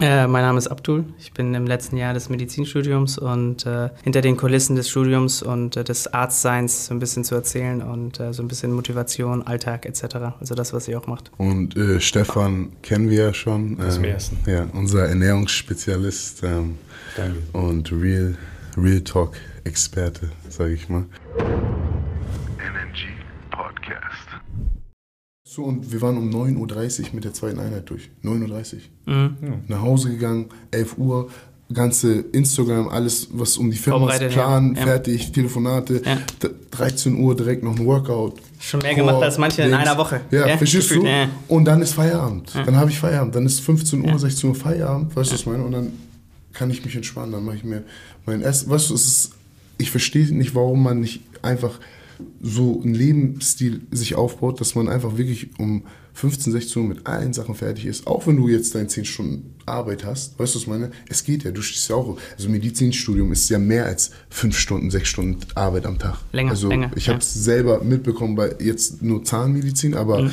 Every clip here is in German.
Äh, mein Name ist Abdul. Ich bin im letzten Jahr des Medizinstudiums und äh, hinter den Kulissen des Studiums und äh, des Arztseins so ein bisschen zu erzählen und äh, so ein bisschen Motivation, Alltag etc. Also das, was ihr auch macht. Und äh, Stefan kennen wir ja schon. Aus dem ähm, ersten. Ja, unser Ernährungsspezialist ähm, Danke. und Real, Real Talk Experte, sage ich mal. NNG Podcast. So, und wir waren um 9.30 Uhr mit der zweiten Einheit durch. 9.30 Uhr. Mhm. Nach Hause gegangen, 11 Uhr, ganze Instagram, alles, was um die Firma ist, Plan, ja. Fertig, Telefonate. Ja. D- 13 Uhr direkt noch ein Workout. Schon mehr gemacht als manche in Dings. einer Woche. Ja, Ja, verstehst du? Und dann ist Feierabend. Ja. Dann habe ich Feierabend. Dann ist 15 Uhr, Ja. 16 Uhr Feierabend, weißt du, was ich meine? Und dann kann ich mich entspannen. Dann mache ich mir mein Essen. Weißt du, es ist, ich verstehe nicht, warum man nicht einfach so einen Lebensstil sich aufbaut, dass man einfach wirklich um 15, 16 Uhr mit allen Sachen fertig ist. Auch wenn du jetzt deine 10 Stunden Arbeit hast. Weißt du, was ich meine? Es geht ja. Du stehst ja auch. Also Medizinstudium ist ja mehr als 5 Stunden, 6 Stunden Arbeit am Tag. Länger, Also länger, ich habe es selber mitbekommen bei jetzt nur Zahnmedizin, aber Mhm.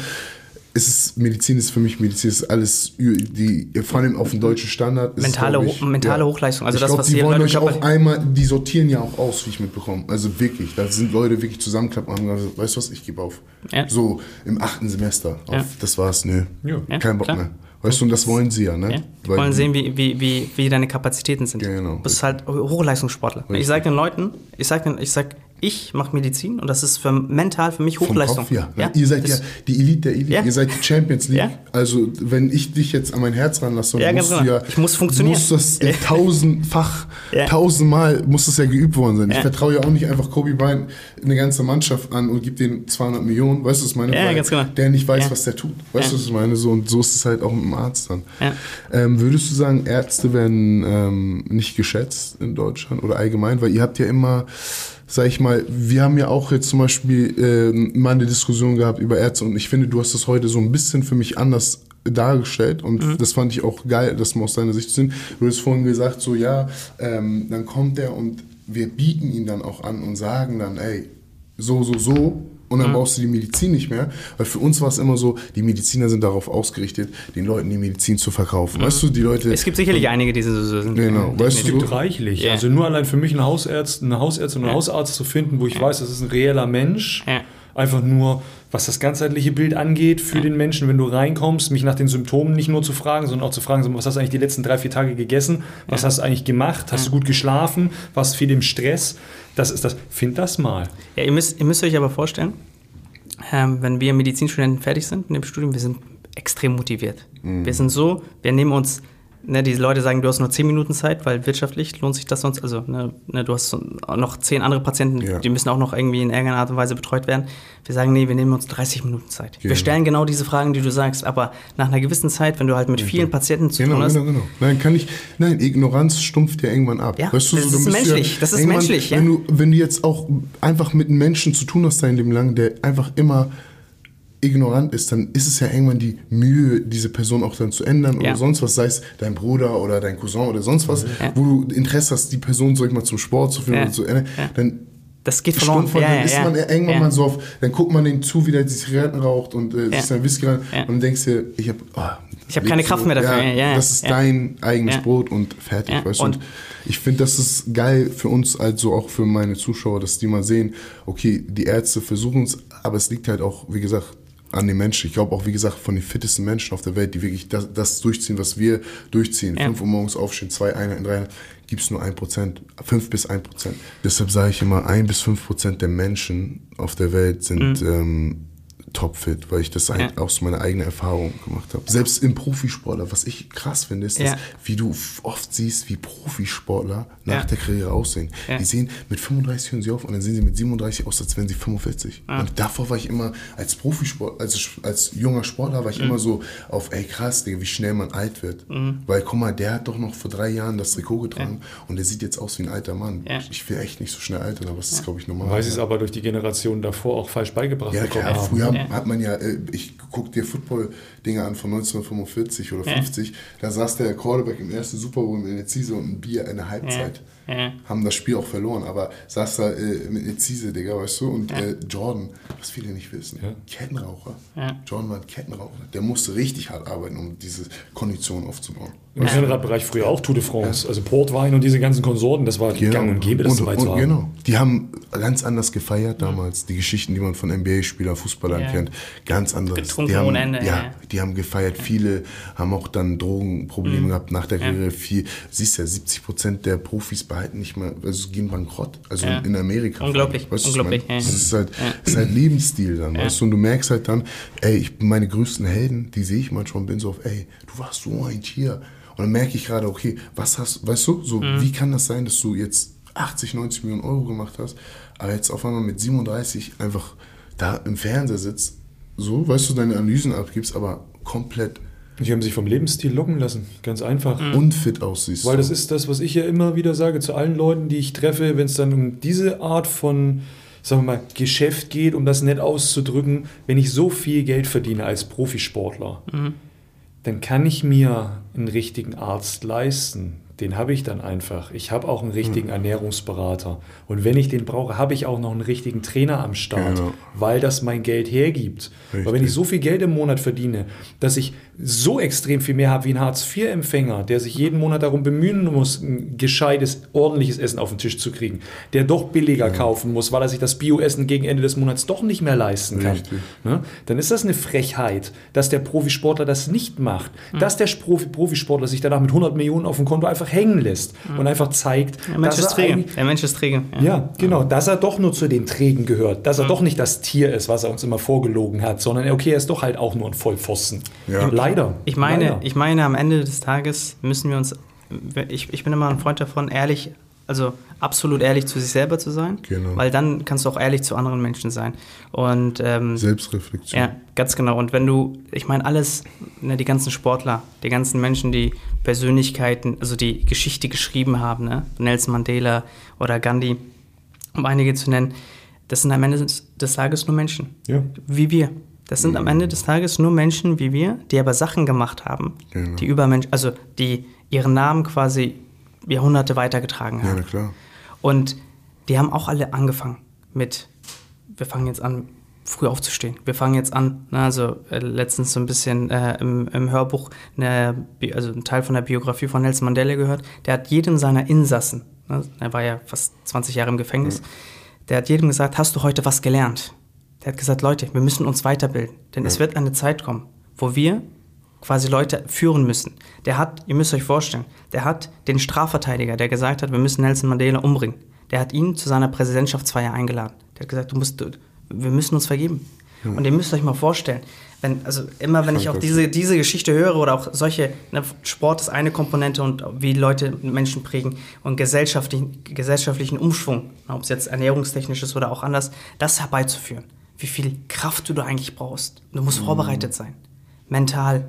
Es ist Medizin ist für mich Medizin ist alles die vor allem auf den deutschen Standard ist, Mentale ich, Ho- mentale Hochleistung, also ich das, glaub, was die die wollen euch auch einmal die sortieren ja auch aus wie ich mitbekomme also wirklich da sind Leute wirklich zusammenklappen und haben gesagt weißt du was ich gebe auf Ja. so im achten Semester auf, Ja. das war's nö Ja. Ja, kein Bock klar. mehr weißt du und das wollen sie ja ne Ja. Die Weil wollen sehen, wie, wie, wie, wie deine Kapazitäten sind. Ja, genau. Du bist halt Hochleistungssportler. Richtig. Ich sage den Leuten, ich sage ich sag, ich mache Medizin und das ist für mental für mich Hochleistung. Kopf, ja. Ne? Ihr seid ja die Elite der Elite. Ja. Ihr seid die Champions League. Ja. Also, wenn ich dich jetzt an mein Herz ranlasse, Ja, musst ganz du genau. ja. Ich muss funktionieren. Muss das Ja. tausendfach, Ja. tausendmal muss das ja geübt worden sein. Ich Ja. vertraue ja auch nicht einfach Kobe Bryant eine ganze Mannschaft an und gebe denen 200 Millionen. Weißt du, was ich meine? Ja, ganz genau. Der nicht weiß, Ja. was der tut. Weißt Ja. du, was ich meine? So, und so ist es halt auch mit dem Arzt dann. Ja. Ähm, würdest du sagen, Ärzte werden ähm, nicht geschätzt in Deutschland oder allgemein? Weil ihr habt ja immer, sag ich mal, wir haben ja auch jetzt zum Beispiel ähm, mal eine Diskussion gehabt über Ärzte und ich finde, du hast das heute so ein bisschen für mich anders dargestellt und Mhm. das fand ich auch geil, das mal aus deiner Sicht sehen. Du hast vorhin gesagt, so ja, ähm, dann kommt der und wir bieten ihn dann auch an und sagen dann, ey, so, so, so. Und Mhm. dann brauchst du die Medizin nicht mehr. Weil für uns war es immer so, die Mediziner sind darauf ausgerichtet, den Leuten die Medizin zu verkaufen. Weißt du, die Leute. Mhm. Es gibt sicherlich einige, die so sind. Genau, weißt Es du, gibt so, reichlich. Ja. Also nur allein für mich einen Hausarzt, eine Hausärztin und einen Hausarzt zu finden, wo ich weiß, das ist ein reeller Mensch. Einfach nur, was das ganzheitliche Bild angeht für den Menschen, wenn du reinkommst, mich nach den Symptomen nicht nur zu fragen, sondern auch zu fragen, was hast du eigentlich die letzten drei, vier Tage gegessen? Was hast du eigentlich gemacht? Hast du gut geschlafen? Warst du viel im Stress? Das ist das. Find das mal. Ja, ihr müsst, ihr müsst euch aber vorstellen, ähm, wenn wir Medizinstudenten fertig sind in dem Studium, wir sind extrem motiviert. Mhm. Wir sind so, wir nehmen uns, ne, die Leute sagen, du hast nur 10 Minuten Zeit, weil wirtschaftlich lohnt sich das sonst, also ne, ne, du hast so noch 10 andere Patienten, Ja. die müssen auch noch irgendwie in irgendeiner Art und Weise betreut werden. Wir sagen, nee, wir nehmen uns 30 Minuten Zeit. Genau. Wir stellen genau diese Fragen, die du sagst, aber nach einer gewissen Zeit, wenn du halt mit vielen Patienten zu Genau, tun hast, genau, genau. Nein, kann ich. Nein, Ignoranz stumpft ja irgendwann ab. Ja, weißt du, das du ist menschlich, das ist menschlich, ja. Wenn du, wenn du jetzt auch einfach mit einem Menschen zu tun hast dein Leben lang, der einfach immer ignorant ist, dann ist es ja irgendwann die Mühe, diese Person auch dann zu ändern Ja. oder sonst was, sei es dein Bruder oder dein Cousin oder sonst was, Ja. wo du Interesse hast, die Person, sag ich mal, zum Sport zu führen Ja. oder zu ändern, Ja. dann das geht verloren. Von, dann ist man irgendwann ja. mal so auf, dann guckt man den zu, wie der die Zigaretten raucht und äh, Ja. sich sein Whisky rein Ja. und denkst dir, ich habe Ich hab keine Kraft mehr dafür. Ja, ja, das ist ja. dein eigenes Ja. Brot und fertig, Ja, weißt du. Und und- ich finde, das ist geil für uns, also auch für meine Zuschauer, dass die mal sehen, okay, die Ärzte versuchen es, aber es liegt halt auch, wie gesagt, an den Menschen. Ich glaube auch, wie gesagt, von den fittesten Menschen auf der Welt, die wirklich das, das durchziehen, was wir durchziehen. Ja. Fünf Uhr morgens aufstehen, zwei Einheiten, drei Einheiten, gibt es nur ein Prozent, fünf bis ein Prozent. Deshalb sage ich immer, ein bis fünf Prozent der Menschen auf der Welt sind ähm, topfit, weil ich das halt Mhm. Ja. aus meiner eigenen Erfahrung gemacht habe. Selbst im Profisportler, was ich krass finde, ist, dass, Ja. wie du oft siehst, wie Profisportler nach Ja. der Karriere aussehen. Ja. Die sehen mit 35 hören sie auf und dann sehen sie mit 37 aus, als wären sie 45. Und davor war ich immer als Profisport, als, als junger Sportler war ich Mhm. immer so auf, ey krass, Digga, wie schnell man alt wird. Weil guck mal, der hat doch noch vor drei Jahren das Trikot getragen und der sieht jetzt aus wie ein alter Mann. Ja. Ich will echt nicht so schnell altern, aber das ist, glaube ich, normal. Weil sie es aber durch die Generation davor auch falsch beigebracht Ja, bekommen klar, haben. früher Ja. hat man ja, äh, ich guck dir Football-Dinge an von 1945 oder Ja. 50, da saß der Quarterback im ersten Super Bowl mit einer Ziese und ein Bier in der Halbzeit. Ja. haben das Spiel auch verloren, aber saß da äh, mit Ezise, Digga, weißt du, und Ja. äh, Jordan, was viele nicht wissen, Ja. Kettenraucher. Ja. Jordan war ein Kettenraucher. Der musste richtig hart arbeiten, um diese Kondition aufzubauen. Im Rennradbereich früher auch Tour de France. Also Portwein und diese ganzen Konsorten, das war gang und gäbe, das und, dabei zu haben. Genau. Die haben ganz anders gefeiert damals. Die Geschichten, die man von NBA-Spielern, Fußballern Ja. kennt, ganz anders. Getrunken die haben, ohne Ende, Ja, ja. die haben gefeiert. Viele haben auch dann Drogenprobleme Mhm. gehabt nach der Karriere. Viel, siehst ja, 70 Prozent der Profis behalten nicht mehr, also gehen bankrott. Also Ja. in Amerika. Unglaublich, Weißt du, ich unglaublich, ja. Das ist halt, das ist halt Lebensstil dann, weißt du? Und du merkst halt dann, ey, ich, meine größten Helden, die sehe ich manchmal und bin so auf, ey, du warst so ein Tier. Und dann merke ich gerade, okay, was hast, weißt du, so, Mhm. wie kann das sein, dass du jetzt 80, 90 Millionen Euro gemacht hast, aber jetzt auf einmal mit 37 einfach da im Fernseher sitzt, so, weißt du, deine Analysen abgibst, aber komplett Die haben sich vom Lebensstil locken lassen. Ganz einfach. Mhm. unfit aussiehst. Weil das ist das, was ich ja immer wieder sage zu allen Leuten, die ich treffe, wenn es dann um diese Art von, sagen wir mal, Geschäft geht, um das nett auszudrücken, wenn ich so viel Geld verdiene als Profisportler, dann kann ich mir einen richtigen Arzt leisten. Den habe ich dann einfach. Ich habe auch einen richtigen Ernährungsberater. Und wenn ich den brauche, habe ich auch noch einen richtigen Trainer am Start, Genau. weil das mein Geld hergibt. Weil wenn Richtig. ich so viel Geld im Monat verdiene, dass ich so extrem viel mehr habe wie ein Hartz-IV-Empfänger, der sich jeden Monat darum bemühen muss, ein gescheites, ordentliches Essen auf den Tisch zu kriegen, der doch billiger kaufen muss, weil er sich das Bioessen gegen Ende des Monats doch nicht mehr leisten kann, Richtig. ne? dann ist das eine Frechheit, dass der Profisportler das nicht macht, Hm. dass der Profi Profisportler sich danach mit 100 Millionen auf dem Konto einfach hängen lässt und einfach zeigt. Der Mensch dass ist er träge. Der Mensch ist träge. ja, genau, dass er doch nur zu den Trägen gehört, dass er Hm. doch nicht das Tier ist, was er uns immer vorgelogen hat, sondern okay, er ist doch halt auch nur ein Vollpfosten. Ja. Leider. Ich meine, Leider. ich meine, am Ende des Tages müssen wir uns, ich, ich bin immer ein Freund davon, ehrlich, also absolut ehrlich zu sich selber zu sein, Genau. weil dann kannst du auch ehrlich zu anderen Menschen sein. Und ähm, Selbstreflexion. ja, ganz genau. Und wenn du, ich meine, alles, ne, die ganzen Sportler, die ganzen Menschen, die Persönlichkeiten, also die Geschichte geschrieben haben, ne? Nelson Mandela oder Gandhi, um einige zu nennen, das sind am Ende des, Tages nur Menschen. Ja. Wie wir. Das sind am Ende des Tages nur Menschen wie wir, die aber Sachen gemacht haben, Genau. die über Mensch, also die ihren Namen quasi Jahrhunderte weitergetragen Ja, haben. na klar. Und die haben auch alle angefangen mit, wir fangen jetzt an, früh aufzustehen. Wir fangen jetzt an, ne, also äh, letztens so ein bisschen äh, im, im Hörbuch, eine, also ein Teil von der Biografie von Nelson Mandela gehört, der hat jedem seiner Insassen, ne, er war ja fast 20 Jahre im Gefängnis, der hat jedem gesagt, hast du heute was gelernt? Der hat gesagt, Leute, wir müssen uns weiterbilden, denn es wird eine Zeit kommen, wo wir quasi Leute führen müssen. Der hat, ihr müsst euch vorstellen, der hat den Strafverteidiger, der gesagt hat, wir müssen Nelson Mandela umbringen, der hat ihn zu seiner Präsidentschaftsfeier eingeladen. Der hat gesagt, du musst, du, wir müssen uns vergeben. Und ihr müsst euch mal vorstellen, wenn, also immer wenn ich auch diese, diese Geschichte höre oder auch solche, ne, Sport ist eine Komponente und wie Leute Menschen prägen und gesellschaftlichen, gesellschaftlichen Umschwung, ob es jetzt ernährungstechnisch ist oder auch anders, das herbeizuführen. Wie viel Kraft du da eigentlich brauchst. Du musst vorbereitet sein. Mental,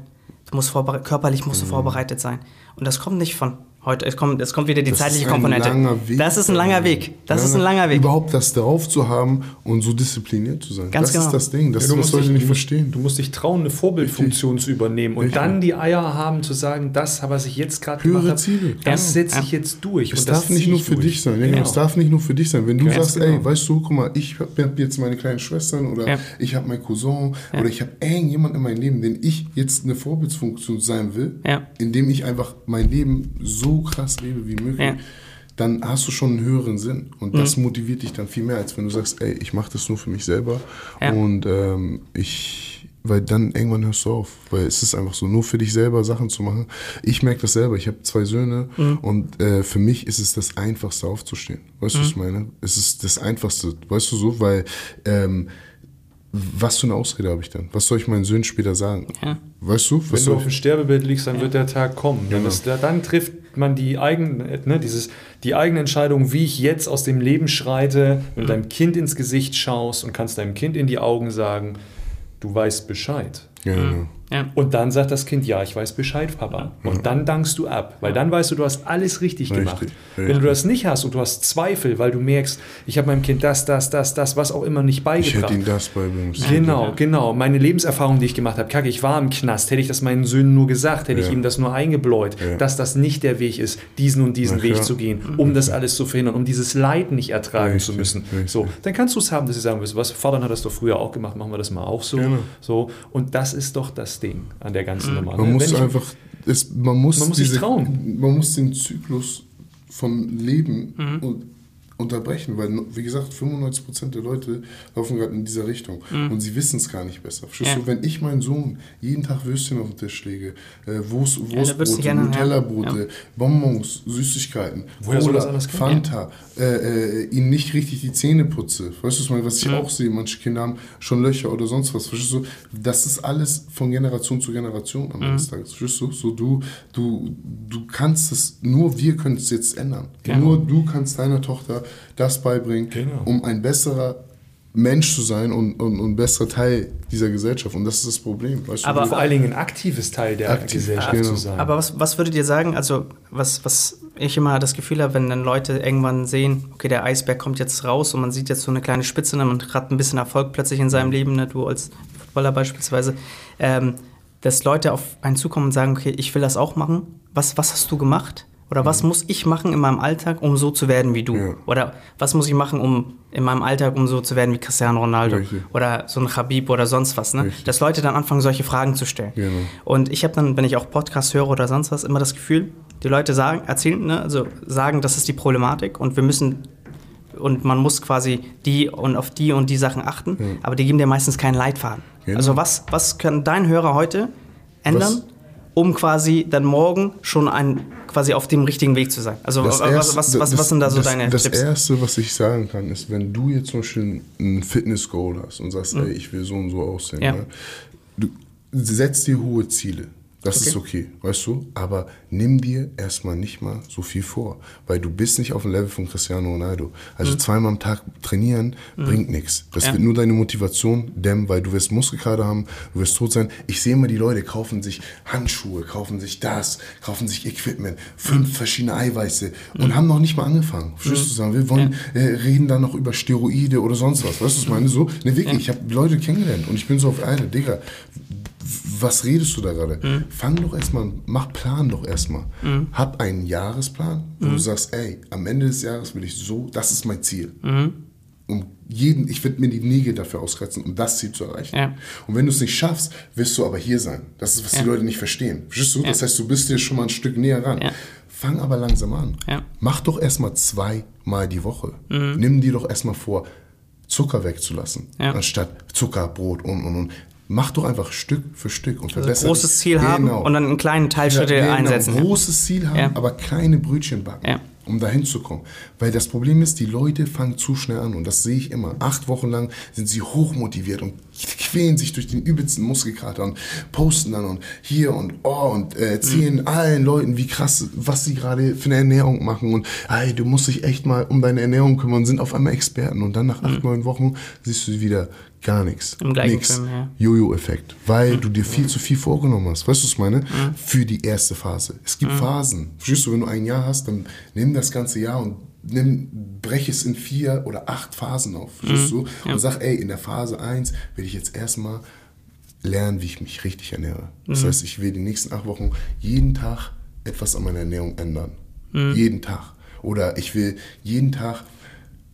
du musst körperlich musst du vorbereitet sein. Und das kommt nicht von heute, es kommt, es kommt wieder die Das zeitliche ist ein Komponente. langer Weg. Das ist ein langer Weg. Das ist ein langer Weg. Überhaupt das drauf zu haben und so diszipliniert zu sein. Ganz das genau. ist das Ding. Das Ja, du musst Leute dich- nicht verstehen. Du musst dich trauen, eine Vorbildfunktion zu übernehmen und Richtig. dann die Eier haben zu sagen, das, was ich jetzt gerade Höhere gemacht habe, Ziele. das Ja. setze Ja. ich jetzt durch. Es und das darf nicht nur für durch. dich sein. Ja, genau. Es darf nicht nur für dich sein. Wenn du Ganz sagst, genau. ey, weißt du, guck mal, ich habe hab jetzt meine kleinen Schwestern oder Ja. ich habe meinen Cousin oder ich habe irgendjemand in meinem Leben, den ich jetzt eine Vorbildsfunktion sein will, indem ich einfach mein Leben so krass lebe wie möglich. Ja. Dann hast du schon einen höheren Sinn. Und das motiviert dich dann viel mehr, als wenn du sagst, ey, ich mache das nur für mich selber. Ja. Und ähm, ich, weil dann irgendwann hörst du auf. Weil es ist einfach so, nur für dich selber Sachen zu machen. Ich merke das selber. Ich habe zwei Söhne und äh, für mich ist es das Einfachste aufzustehen. Weißt du, was ich meine? Es ist das Einfachste, weißt du so, weil ähm, was für eine Ausrede habe ich dann? Was soll ich meinen Söhnen später sagen? Ja. Weißt du? Was Wenn du auf dem Sterbebett liegst, dann wird der Tag kommen. Dann, Genau. ist der, dann trifft man die eigene, ne, dieses, die eigene Entscheidung, wie ich jetzt aus dem Leben schreite, wenn du deinem Kind ins Gesicht schaust und kannst deinem Kind in die Augen sagen, du weißt Bescheid. Ja, genau. Ja. Und dann sagt das Kind, ja, ich weiß Bescheid, Papa. Und dann dankst du ab, weil dann weißt du, du hast alles richtig, Richtig, gemacht. richtig. Wenn du das nicht hast und du hast Zweifel, weil du merkst, ich habe meinem Kind das, das, das, das, was auch immer nicht Ich beigebracht. hätte ihm das beibringen müssen. Genau, genau. Meine Lebenserfahrung, die ich gemacht habe, kacke, ich war im Knast. Hätte ich das meinen Söhnen nur gesagt, hätte ich Ja. ihm das nur eingebläut, Ja. dass das nicht der Weg ist, diesen und diesen Na Weg zu gehen, um das alles zu verhindern, um dieses Leid nicht ertragen Richtig, zu müssen. So, dann kannst du es haben, dass sie sagen, was, Vater hat das doch früher auch gemacht, machen wir das mal auch so. Genau. So, und das ist doch das Ding an der ganzen Nummer. Man ne? muss ich- einfach, es, man muss, Man muss sich trauen. man muss den Zyklus vom Leben Mhm. und unterbrechen, weil, wie gesagt, 95% der Leute laufen gerade in dieser Richtung und sie wissen es gar nicht besser. Verstehst Mhm. Ja. du, wenn ich meinen Sohn jeden Tag Würstchen auf den Tisch lege, äh, Wurst, Wurstbrote, ja. Nutella-Brote, Bonbons, Süßigkeiten, Woher kommen? Fanta, äh, äh, ihnen nicht richtig die Zähne putze, weißt du, was ich meine? was ich Mhm. auch sehe, manche Kinder haben schon Löcher oder sonst was, verstehst du, das ist alles von Generation zu Generation am Ende Mhm. des Tages, verstehst du, so du, du, du kannst es, nur wir können es jetzt ändern, Genau. nur du kannst deiner Tochter das beibringen, Genau. um ein besserer Mensch zu sein und, und, und ein besserer Teil dieser Gesellschaft und das ist das Problem, weißt Aber- du, vor allen Dingen ein aktives Teil der Aktiv, Gesellschaft genau. zu sein. Aber was, was würdet ihr sagen, also was, was ich immer das Gefühl habe, wenn dann Leute irgendwann sehen, okay, der Eisberg kommt jetzt raus und man sieht jetzt so eine kleine Spitze und hat ein bisschen Erfolg plötzlich in seinem Leben, ne, du als Footballer beispielsweise, ähm, dass Leute auf einen zukommen und sagen, okay, ich will das auch machen. Was, was hast du gemacht? Oder was muss ich machen in meinem Alltag, um so zu werden wie du? Ja. Oder was muss ich machen, um in meinem Alltag, um so zu werden wie Cristiano Ronaldo? Richtig. Oder so ein Habib oder sonst was, ne? Richtig. Dass Leute dann anfangen, solche Fragen zu stellen. Genau. Und ich habe dann, wenn ich auch Podcasts höre oder sonst was, immer das Gefühl, die Leute sagen, erzählen, ne, also sagen, das ist die Problematik und wir müssen und man muss quasi die und auf die und die Sachen achten, aber die geben dir meistens keinen Leitfaden. Genau. Also was, was kann dein Hörer heute ändern, Was? um quasi dann morgen schon ein, quasi auf dem richtigen Weg zu sein? Also Das was, Erste- was, was, was das- sind da so das, deine Das Tipps? Erste, was ich sagen kann, ist, wenn du jetzt zum Beispiel ein Fitness-Goal hast und sagst, ey, ich will so und so aussehen, Mhm. Ja. ne? du setzt dir hohe Ziele. Das Okay. ist okay, weißt du? Aber nimm dir erstmal nicht mal so viel vor, weil du bist nicht auf dem Level von Cristiano Ronaldo. Also zweimal am Tag trainieren bringt nichts. Das Mhm. Ja. wird nur deine Motivation dämmen, weil du wirst Muskelkater haben, du wirst tot sein. Ich sehe immer die Leute kaufen sich Handschuhe, kaufen sich das, kaufen sich Equipment, fünf verschiedene Eiweiße und haben noch nicht mal angefangen. Verstehst du, sagen wir wollen äh, reden dann noch über Steroide oder sonst was. Weißt du, was ich meine? So, ne, wirklich, ich habe Leute kennengelernt und ich bin so auf eine, Digga, was redest du da gerade? Fang doch erstmal, an, mach Plan doch erstmal. Hab einen Jahresplan, wo du sagst, ey, am Ende des Jahres will ich so, das ist mein Ziel. Um jeden, ich werde mir die Nägel dafür auskratzen, um das Ziel zu erreichen. Ja. Und wenn du es nicht schaffst, wirst du aber hier sein. Das ist, was die Leute nicht verstehen. Verstehst du? Das heißt, du bist dir schon mal ein Stück näher ran. Ja. Fang aber langsam an. Ja. Mach doch erstmal zweimal die Woche. Nimm dir doch erstmal vor, Zucker wegzulassen, Ja. anstatt Zucker, Brot und und und. Mach doch einfach Stück für Stück und verbessere Also großes dich. Ziel haben Genau. und dann in kleinen Teilschritte Ja, genau. einsetzen. ja. Großes Ziel haben, Ja. aber kleine Brötchen backen, Ja. um dahin zu kommen. Weil das Problem ist, die Leute fangen zu schnell an und das sehe ich immer. Acht Wochen lang sind sie hochmotiviert und quälen sich durch den übelsten Muskelkater und posten dann und hier und oh und äh, erzählen Mhm. allen Leuten, wie krass, was sie gerade für eine Ernährung machen und ey, du musst dich echt mal um deine Ernährung kümmern, sind auf einmal Experten und dann nach acht, neun Wochen siehst du wieder gar nichts. Mhm. Im gleichen Nix. Film, ja. Jojo-Effekt, weil du dir viel zu viel vorgenommen hast. Weißt du, was ich meine? Für die erste Phase. Es gibt Phasen. Verstehst du, wenn du ein Jahr hast, dann nimm das ganze Jahr und nimm, brech es in vier oder acht Phasen auf. Verstehst du? Und sag, ey, in der Phase 1 will ich jetzt erstmal lernen, wie ich mich richtig ernähre. Das heißt, ich will die nächsten acht Wochen jeden Tag etwas an meiner Ernährung ändern. Jeden Tag. Oder ich will jeden Tag,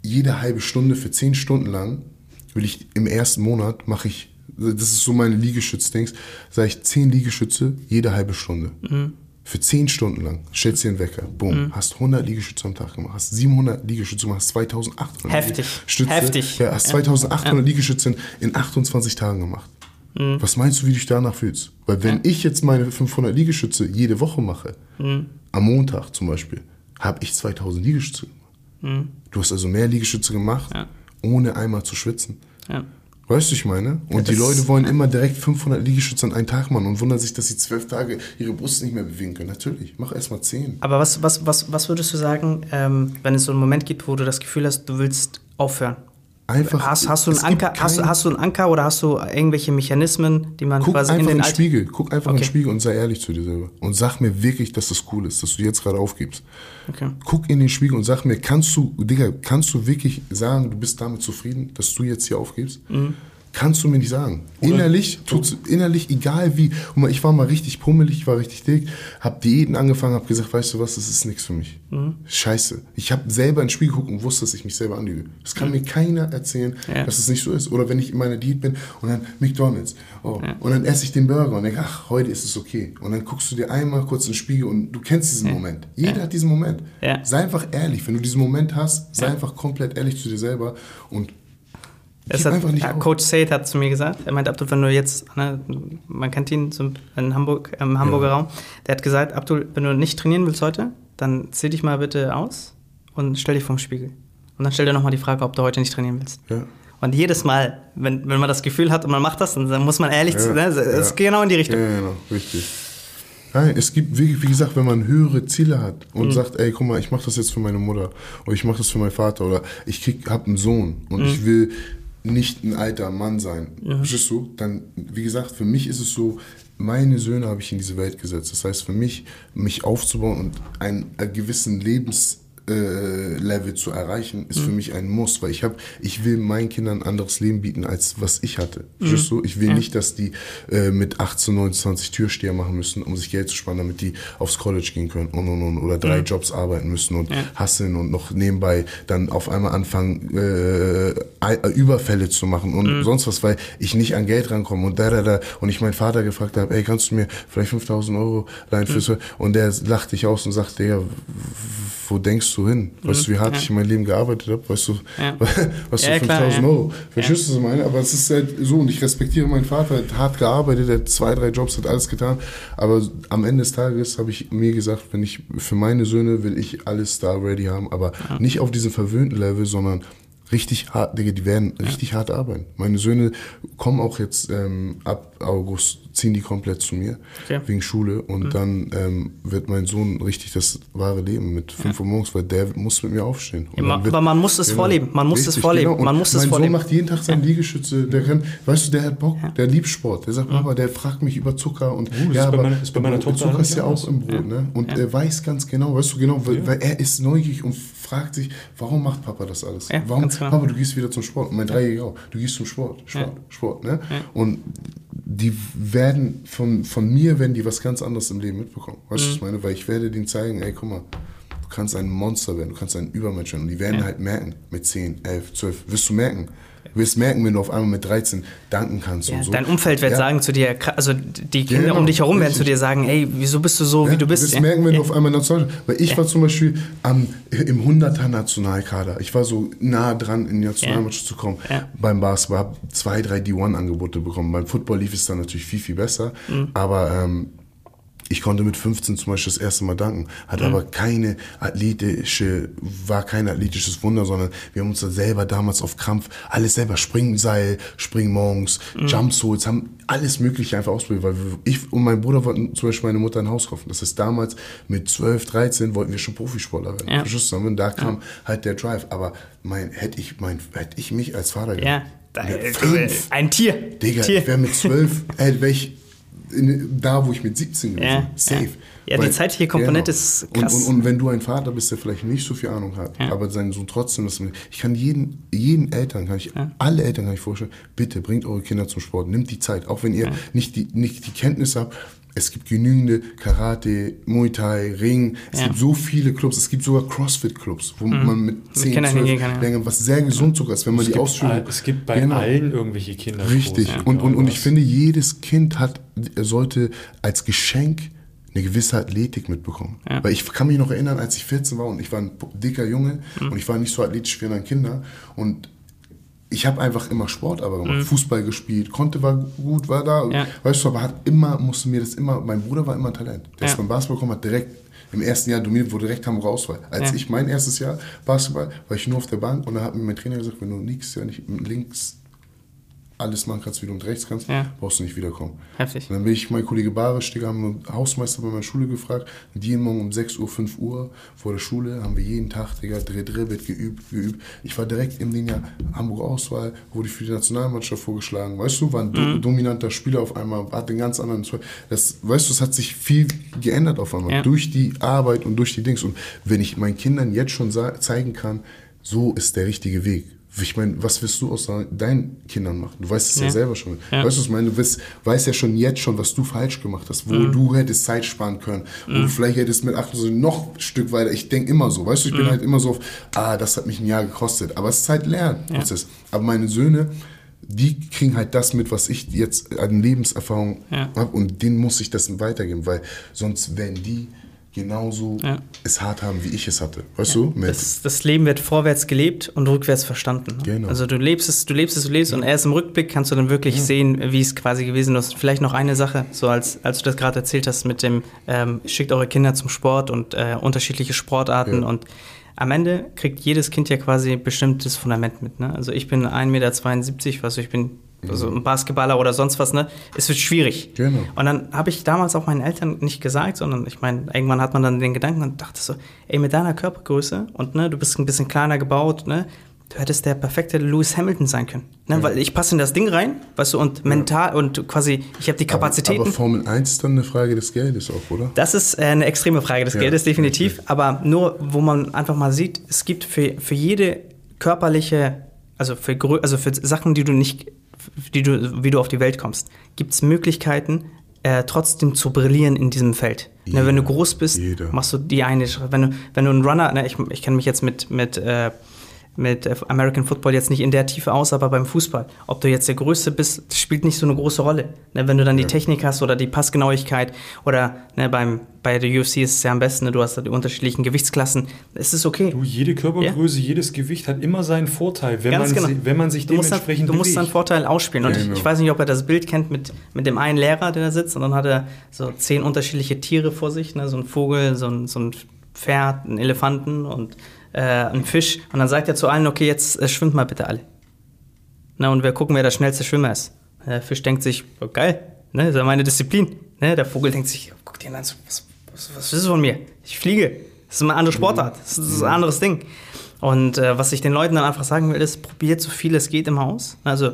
jede halbe Stunde für zehn Stunden lang, will ich im ersten Monat, mache ich, das ist so meine Liegestütz-Dings, sage ich zehn Liegestütze jede halbe Stunde. Für zehn Stunden lang stellst dir einen Wecker, boom, hast 100 Liegestütze am Tag gemacht, hast 700 Liegestütze gemacht, hast 2800 Heftig. Liegestütze, Heftig. Ja, hast 2800 Liegestütze in, in 28 Tagen gemacht. Mhm. Was meinst du, wie du dich danach fühlst? Weil wenn ich jetzt meine 500 Liegestütze jede Woche mache, Mhm. am Montag zum Beispiel, habe ich 2000 Liegestütze gemacht. Du hast also mehr Liegestütze gemacht, Mhm. Ja. ohne einmal zu schwitzen. Ja. Weißt du, ich meine? Und die das- Leute wollen immer direkt 500 Liegestütze an einen Tag machen und wundern sich, dass sie zwölf Tage ihre Brust nicht mehr bewegen können. Natürlich, mach erst mal zehn. Aber was, was, was, was würdest du sagen, ähm, wenn es so einen Moment gibt, wo du das Gefühl hast, du willst aufhören? Einfach. Hast, hast, du einen Anker, hast, hast du einen Anker oder hast du irgendwelche Mechanismen, die man Guck quasi einfach in in den den Alltag... Spiegel. Guck einfach in den Okay. Spiegel und sei ehrlich zu dir selber. Und sag mir wirklich, dass das cool ist, dass du jetzt gerade aufgibst. Okay. Guck in den Spiegel und sag mir, kannst du, Digga, kannst du wirklich sagen, du bist damit zufrieden, dass du jetzt hier aufgibst? Mhm. Kannst du mir nicht sagen. Innerlich, tut's, innerlich, egal wie. Guck mal, ich war mal richtig pummelig, ich war richtig dick, hab Diäten angefangen, hab gesagt, weißt du was, das ist nichts für mich. Mhm. Scheiße. Ich habe selber in den Spiegel geguckt und wusste, dass ich mich selber anlüge. Das kann mir keiner erzählen, Ja. dass es nicht so ist. Oder wenn ich in meiner Diät bin und dann McDonalds. Oh, Und dann esse ich den Burger und denke, ach, heute ist es okay. Und dann guckst du dir einmal kurz in den Spiegel und du kennst diesen Moment. Jeder hat diesen Moment. Ja. Sei einfach ehrlich. Wenn du diesen Moment hast, sei einfach komplett ehrlich zu dir selber und Gib hat, ja. Coach Said hat zu mir gesagt, er meint, Abdul, wenn du jetzt, ne, man kennt ihn so in Hamburg, im Hamburger Raum, der hat gesagt, Abdul, wenn du nicht trainieren willst heute, dann zieh dich mal bitte aus und stell dich vorm Spiegel. Und dann stell dir nochmal die Frage, ob du heute nicht trainieren willst. Ja. Und jedes Mal, wenn, wenn man das Gefühl hat und man macht das, dann muss man ehrlich, zu, ne, es ja. ist genau in die Richtung. Ja, genau, richtig. Nein, es gibt, wie, wie gesagt, wenn man höhere Ziele hat und sagt, ey, guck mal, ich mache das jetzt für meine Mutter oder ich mache das für meinen Vater oder ich krieg, hab einen Sohn und ich will nicht ein alter Mann sein, verstehst du? Dann, wie gesagt, für mich ist es so, meine Söhne habe ich in diese Welt gesetzt. Das heißt, für mich, mich aufzubauen und einen, einen gewissen Lebens äh, Level zu erreichen, ist für mich ein Muss, weil ich habe, ich will meinen Kindern ein anderes Leben bieten, als was ich hatte. Verstehst du? Ich will nicht, dass die äh, mit 18, 19, 20 Türsteher machen müssen, um sich Geld zu sparen, damit die aufs College gehen können und, und, und, oder drei Jobs arbeiten müssen und hasseln und noch nebenbei dann auf einmal anfangen, äh, Ei- Überfälle zu machen und sonst was, weil ich nicht an Geld rankomme und da, da, da. Und ich meinen Vater gefragt habe, ey, kannst du mir vielleicht 5000 Euro leihen fürs Und der lacht dich aus und sagt, Digga, w- wo denkst du hin? Weißt du, wie hart ich in meinem Leben gearbeitet habe? Weißt du, Ja. was Ja, du klar, 5000 ja. Euro? Verstehst du, was ich meine? Aber es ist halt so und ich respektiere meinen Vater, er hat hart gearbeitet, er hat zwei, drei Jobs, hat alles getan. Aber am Ende des Tages habe ich mir gesagt, wenn ich für meine Söhne will ich alles da ready haben, aber nicht auf diesem verwöhnten Level, sondern richtig hart, Digga, die werden richtig hart arbeiten. Meine Söhne kommen auch jetzt ähm, ab August, ziehen die komplett zu mir Okay. wegen Schule und dann ähm, wird mein Sohn richtig das wahre Leben mit 5 Uhr morgens, weil der muss mit mir aufstehen. Und Ja, aber man muss es vorleben. Man muss es vorleben. Und Man muss es mein vorleben. Sohn macht jeden Tag seine Liegestütze, der rennt, weißt du, der hat Bock, der liebt Sport. Der sagt, Papa, der fragt mich über Zucker und das ist bei meiner- ist bei meiner Tochter Zucker ist ja auch im Brot, ne? Und er weiß ganz genau, weißt du genau, weil, weil er ist neugierig und fragt sich, warum macht Papa das alles? Ja, warum, ganz genau. Papa, du gehst wieder zum Sport. Und mein Dreijähriger auch, du gehst zum Sport, Sport, Sport, ne? Und die werden von, von mir, werden die was ganz anderes im Leben mitbekommen. Weißt du, was ich Mhm. meine? Weil ich werde denen zeigen, ey, guck mal, du kannst ein Monster werden, du kannst ein Übermensch werden. Und die werden halt merken, mit 10, 11, 12, wirst du merken. Du wirst merken, wenn du auf einmal mit 13 danken kannst Ja, und so. Dein Umfeld wird Ja. sagen zu dir, also die Kinder genau, um dich herum werden zu dir sagen, ey, wieso bist du so, wie du bist? Du wirst merken, wenn du auf einmal national. Weil ich war zum Beispiel am, im 100er Nationalkader. Ich war so nah dran, in die Nationalmannschaft zu kommen. Beim Basketball habe zwei, drei D1-Angebote bekommen. Beim Football lief es dann natürlich viel, viel besser. Mhm. Aber ähm, ich konnte mit 15 zum Beispiel das erste Mal danken. Hatte Mhm. aber keine athletische, war kein athletisches Wunder, sondern wir haben uns da selber damals auf Krampf alles selber, Springseil, Springmonks, Mhm. Jumpsuits, haben alles mögliche einfach ausprobiert, weil wir, ich und mein Bruder wollten zum Beispiel meine Mutter ein Haus kaufen. Das heißt, damals mit 12, 13 wollten wir schon Profisportler werden. Ja. Verstehst? Und da kam halt der Drive. Aber mein, hätte ich, mein, hätte ich mich als Vater Ja, gehabt, äh, fünf, ein Tier. Digga, Tier. ich wäre mit 12, ey, wäre ich in, da, wo ich mit 17 gewesen Ja, bin. Safe. ja. Ja, die zeitliche Komponente ist krass. Und, und, und wenn du ein Vater bist, der vielleicht nicht so viel Ahnung hat, aber sein Sohn trotzdem das. Ich kann jeden, jeden Eltern, kann ich, alle Eltern kann ich vorstellen, bitte bringt eure Kinder zum Sport, nimmt die Zeit, auch wenn ihr nicht, die, nicht die Kenntnis habt. Es gibt genügende Karate, Muay Thai, Ring. Es Ja. gibt so viele Clubs. Es gibt sogar CrossFit-Clubs, wo man mit 10, Kindern 12 hingehen kann, ja. länger, was sehr gesund sogar ist, wenn man Es die Ausführung. es gibt bei Genau. allen irgendwelche Kinder. Richtig. und, und, und ich finde, jedes Kind hat, sollte als Geschenk eine gewisse Athletik mitbekommen. Ja. Weil ich kann mich noch erinnern, als ich 14 war und ich war ein dicker Junge und ich war nicht so athletisch wie andere Kinder und ich habe einfach immer Sport aber gemacht, Fußball gespielt, konnte war gut, war da, Ja. weißt du, aber hat immer, musste mir das immer, mein Bruder war immer Talent. Der Ja. ist beim Basketball gekommen, hat direkt im ersten Jahr dominiert, wo direkt haben wir Auswahl. Als Ja. ich mein erstes Jahr Basketball, war ich nur auf der Bank und da hat mir mein Trainer gesagt, wenn du nächstes Jahr nicht links alles machen kannst, wie du mit rechts kannst, Ja. brauchst du nicht wiederkommen. Heftig. Und dann bin ich mein Kollege Barisch, Digga, haben einen Hausmeister bei meiner Schule gefragt. Und jeden Morgen um 6 Uhr, 5 Uhr vor der Schule haben wir jeden Tag, Digga, Dreh, Dreh wird geübt, geübt. Ich war direkt im Ding ja Hamburger Auswahl, wurde ich für die Nationalmannschaft vorgeschlagen. Weißt du, war ein do dominanter Spieler auf einmal, hat den ganz anderen. Das, weißt du, es hat sich viel geändert auf einmal Ja. durch die Arbeit und durch die Dings. Und wenn ich meinen Kindern jetzt schon zeigen kann, so ist der richtige Weg. Ich meine, was wirst du aus deinen Kindern machen? Du weißt es ja, Ja. selber schon. Ja. Weißt du, was ich meine? Du weißt, weißt ja schon jetzt schon, was du falsch gemacht hast, wo Mhm. du hättest Zeit sparen können. Wo du vielleicht hättest mit 28 noch ein Stück weiter. Ich denke immer so, weißt du, ich bin Mhm. halt immer so auf, ah, das hat mich ein Jahr gekostet. Aber es ist halt Lernprozess. Aber meine Söhne, die kriegen halt das mit, was ich jetzt an Lebenserfahrung Ja. habe. Und denen muss ich das weitergeben, weil sonst werden die genauso Ja. es hart haben, wie ich es hatte. Weißt du? Mit, Das, das Leben wird vorwärts gelebt und rückwärts verstanden. Ne? Genau. Also du lebst es, du lebst es, du lebst und erst im Rückblick kannst du dann wirklich sehen, wie es quasi gewesen ist. Vielleicht noch eine Sache, so als, als du das gerade erzählt hast mit dem, ähm, schickt eure Kinder zum Sport und äh, unterschiedliche Sportarten Ja. und am Ende kriegt jedes Kind ja quasi ein bestimmtes Fundament mit. Ne? Also ich bin 1,72 Meter, also ich bin also ein Basketballer oder sonst was, ne? Es wird schwierig. Genau. Und dann habe ich damals auch meinen Eltern nicht gesagt, sondern ich meine, irgendwann hat man dann den Gedanken und dachte so, ey, mit deiner Körpergröße und ne, du bist ein bisschen kleiner gebaut, ne? Du hättest der perfekte Lewis Hamilton sein können. Ne? Weil ich passe in das Ding rein, weißt du, und mental und quasi, ich habe die Kapazitäten. Aber Formel 1 ist dann eine Frage des Geldes auch, oder? Das ist äh, eine extreme Frage des Ja, Geldes, definitiv. okay. Aber nur, wo man einfach mal sieht, es gibt für, für jede körperliche, also für, also für Sachen, die du nicht, die du, wie du auf die Welt kommst, gibt es Möglichkeiten, äh, trotzdem zu brillieren in diesem Feld. Ne, wenn du Jeder, groß bist, jeder. machst du die eine. Wenn du, wenn du ein Runner, ne, ich, ich kenne mich jetzt mit, mit äh, mit American Football jetzt nicht in der Tiefe aus, aber beim Fußball. Ob du jetzt der Größte bist, spielt nicht so eine große Rolle. Ne, wenn du dann die Technik hast oder die Passgenauigkeit oder ne, beim, bei der UFC ist es ja am besten, ne, du hast da die unterschiedlichen Gewichtsklassen, es ist okay. Du, jede Körpergröße, jedes Gewicht hat immer seinen Vorteil, wenn, Ganz man, genau. wenn man sich Du musst, dann, dementsprechend du musst deinen bewegt. Vorteil ausspielen. Und Genau. ich, ich weiß nicht, ob er das Bild kennt mit, mit dem einen Lehrer, der da sitzt, und dann hat er so zehn unterschiedliche Tiere vor sich, ne? so ein Vogel, so ein, so ein Pferd, einen Elefanten und äh, einen Fisch. Und dann sagt er zu allen, okay, jetzt äh, schwimmt mal bitte alle. Na, und wir gucken, wer der schnellste Schwimmer ist. Der Fisch denkt sich, oh, geil, ne, das ist ja meine Disziplin. Ne, der Vogel denkt sich, guck dir an, was, was, was ist von mir? Ich fliege. Das ist eine andere Sportart. Das ist ein anderes Ding. Und äh, was ich den Leuten dann einfach sagen will, ist, probiert so viel es geht im Haus. Also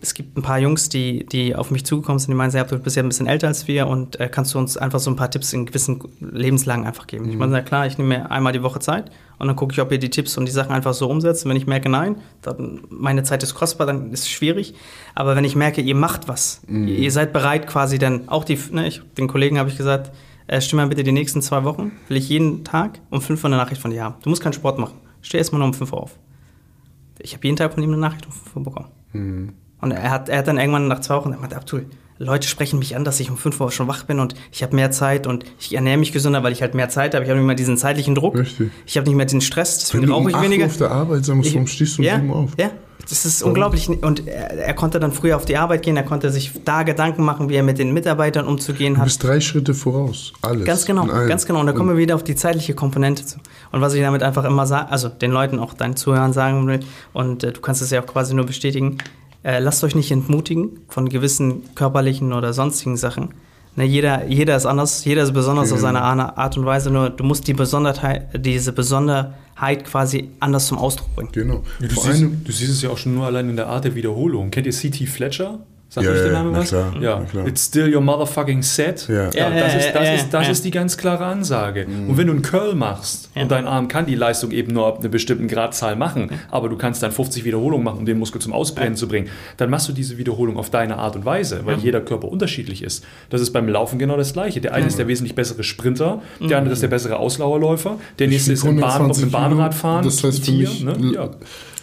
es gibt ein paar Jungs, die, die auf mich zugekommen sind, die meinen, du bist ja ein bisschen älter als wir und äh, kannst du uns einfach so ein paar Tipps in gewissen Lebenslagen einfach geben. Ich meine, na klar, ich nehme mir einmal die Woche Zeit und dann gucke ich, ob ihr die Tipps und die Sachen einfach so umsetzt. Und wenn ich merke, nein, dann meine Zeit ist kostbar, dann ist es schwierig. Aber wenn ich merke, ihr macht was, ihr, ihr seid bereit quasi dann, auch die, ne, ich, den Kollegen habe ich gesagt, äh, stimme mal bitte die nächsten zwei Wochen, will ich jeden Tag um 5 Uhr eine Nachricht von dir haben. Du musst keinen Sport machen. Steh erstmal nur um 5 Uhr auf. Ich habe jeden Tag von ihm eine Nachricht um 5 Uhr bekommen. Und er hat, er hat dann irgendwann nach zwei Wochen gesagt, Abdul, Leute sprechen mich an, dass ich um 5 Uhr schon wach bin und ich habe mehr Zeit und ich ernähre mich gesünder, weil ich halt mehr Zeit habe. Ich habe nicht mehr diesen zeitlichen Druck. Richtig. Ich habe nicht mehr den Stress, deswegen du rauche ich 8 Uhr weniger. auf der Arbeit sein musst, warum stehst du um ja, 7 Uhr auf? Ja, das ist unglaublich. Und er, er konnte dann früher auf die Arbeit gehen, er konnte sich da Gedanken machen, wie er mit den Mitarbeitern umzugehen Du hat. bist drei Schritte voraus. Alles. Ganz genau, ganz genau. Und da kommen wir wieder auf die zeitliche Komponente zu. Und was ich damit einfach immer sage, also den Leuten, auch deinen Zuhörern sagen will, und äh, du kannst es ja auch quasi nur bestätigen, äh, lasst euch nicht entmutigen von gewissen körperlichen oder sonstigen Sachen. Ne, jeder, jeder ist anders, jeder ist besonders auf Genau. seine Art und Weise, nur du musst die Besonderheit, diese Besonderheit quasi anders zum Ausdruck bringen. Genau. Ja, du, siehst, du siehst es ja auch schon nur allein in der Art der Wiederholung. Kennt ihr C.T. Fletcher? Sagt Ja, euch der Name na was? klar, ja. klar. It's still your motherfucking set. Ja. Ja, Ja, das ist, das, ist, das ja. ist die ganz klare Ansage. Mhm. Und wenn du einen Curl machst Ja. und dein Arm kann die Leistung eben nur ab einer bestimmten Gradzahl machen, aber du kannst dann 50 Wiederholungen machen, um den Muskel zum Ausbrennen zu bringen, dann machst du diese Wiederholung auf deine Art und Weise, weil jeder Körper unterschiedlich ist. Das ist beim Laufen genau das Gleiche. Der eine ist der wesentlich bessere Sprinter, der andere ist der bessere Ausdauerläufer, der nächste ist im Bahn, auf dem 120 Bahnrad fahren. Das heißt für Tier, mich, ne?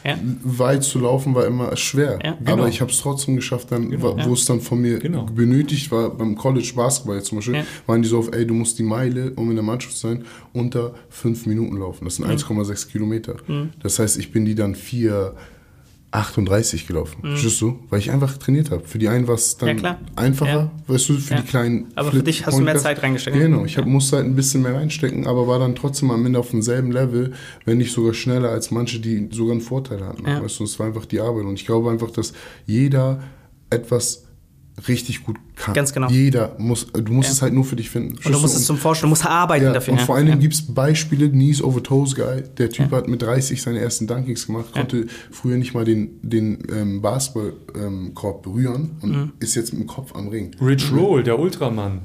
Ja. Weit zu laufen war immer schwer. Ja, genau. Aber ich habe es trotzdem geschafft, dann, wo ja. es dann von mir Genau. benötigt war, beim College Basketball zum Beispiel, Ja. waren die so auf, ey, du musst die Meile, um in der Mannschaft zu sein, unter fünf Minuten laufen. Das sind 1,6 Kilometer. Das heißt, ich bin die dann vier 38 gelaufen. Verstehst du? Weil ich einfach trainiert habe. Für die einen war es dann Mhm. Ja, einfacher, Ja. weißt du, für Ja. die kleinen. Aber für dich hast du mehr. Zeit reingesteckt. Genau, ich hab, musste halt ein bisschen mehr reinstecken, aber war dann trotzdem am Ende auf demselben Level, wenn nicht sogar schneller als manche, die sogar einen Vorteil hatten. Weißt du, es war einfach die Arbeit. Und ich glaube einfach, dass jeder etwas richtig gut kann. Ganz genau. Jeder muss, du musst Ja. es halt nur für dich finden. Und du musst es zum Forschen, du musst arbeiten ja, dafür. und ja. vor allem ja. gibt es Beispiele, Knees over Toes Guy, der Typ hat mit 30 seine ersten Dunkings gemacht, konnte früher nicht mal den, den ähm, Basketballkorb berühren und Mhm. ist jetzt mit dem Kopf am Ring. Rich Roll, der Ultramann.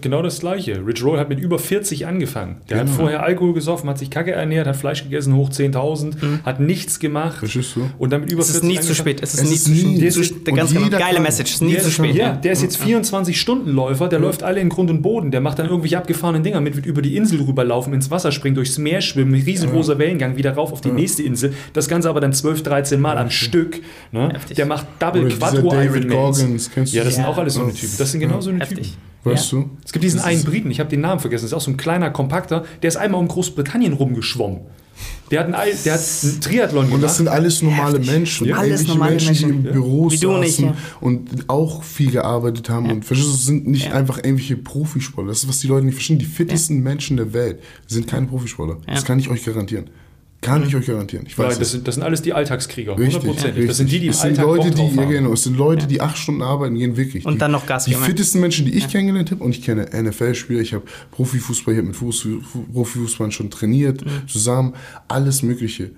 Genau das gleiche. Rich Roll hat mit über 40 angefangen. Der hat Genau. vorher Alkohol gesoffen, hat sich kacke ernährt, hat Fleisch gegessen, hoch 10.000, hat nichts gemacht. Verstehst du? Und dann mit über Mhm. Es ist 40 nie zu angefangen. spät. Es ist Es nie ist zu nie spät. zu Zu- spät. Ganz Und genau. jeder Geile kann. Message. Es ist nie Der zu spät. ja, der ist jetzt 24-Stunden-Läufer, der läuft alle in Grund und Boden. Der macht dann irgendwelche abgefahrenen Dinger mit, wird über die Insel rüberlaufen, ins Wasser springen, durchs Meer schwimmen, riesengroßer Wellengang, wieder rauf auf die nächste Insel. Das Ganze aber dann 12, 13 Mal am Stück. Ne? Der macht Double Oder Quattro David Ironmans. Goggins, kennst du Ja, das sind auch alles so eine Typen. Das sind genau so eine Typen. Heftig. Weißt Ja. du? Es gibt diesen einen Briten, ich habe den Namen vergessen, das ist auch so ein kleiner Kompakter, der ist einmal um Großbritannien rumgeschwommen. Der hat, einen, Ei- der hat einen Triathlon gemacht. Und das sind alles normale Heftig. Menschen, Ja. Alles ähnliche normale Menschen, die im Büro Wie saßen ja. und auch viel gearbeitet haben. Und verstehst du, es sind nicht Ja. einfach irgendwelche Profisportler. Das ist, was die Leute nicht verstehen. Die fittesten Menschen der Welt sind keine Profisportler. Das kann ich euch garantieren. Kann ich euch garantieren. Ich ja, weiß das, es. sind, das sind alles die Alltagskrieger, Richtig, hundertprozentig. Das sind die, die im es sind Alltag Leute, Bock drauf die, ja, haben. genau, es sind Leute, die acht Stunden arbeiten gehen, wirklich. Und die, dann noch Gas Die geben, ja. fittesten Menschen, die ich kennengelernt habe, und ich kenne NFL-Spieler, ich habe Profifußball, ich habe mit Fuß, Fu- Profifußball schon trainiert, Mhm. zusammen, alles Mögliche.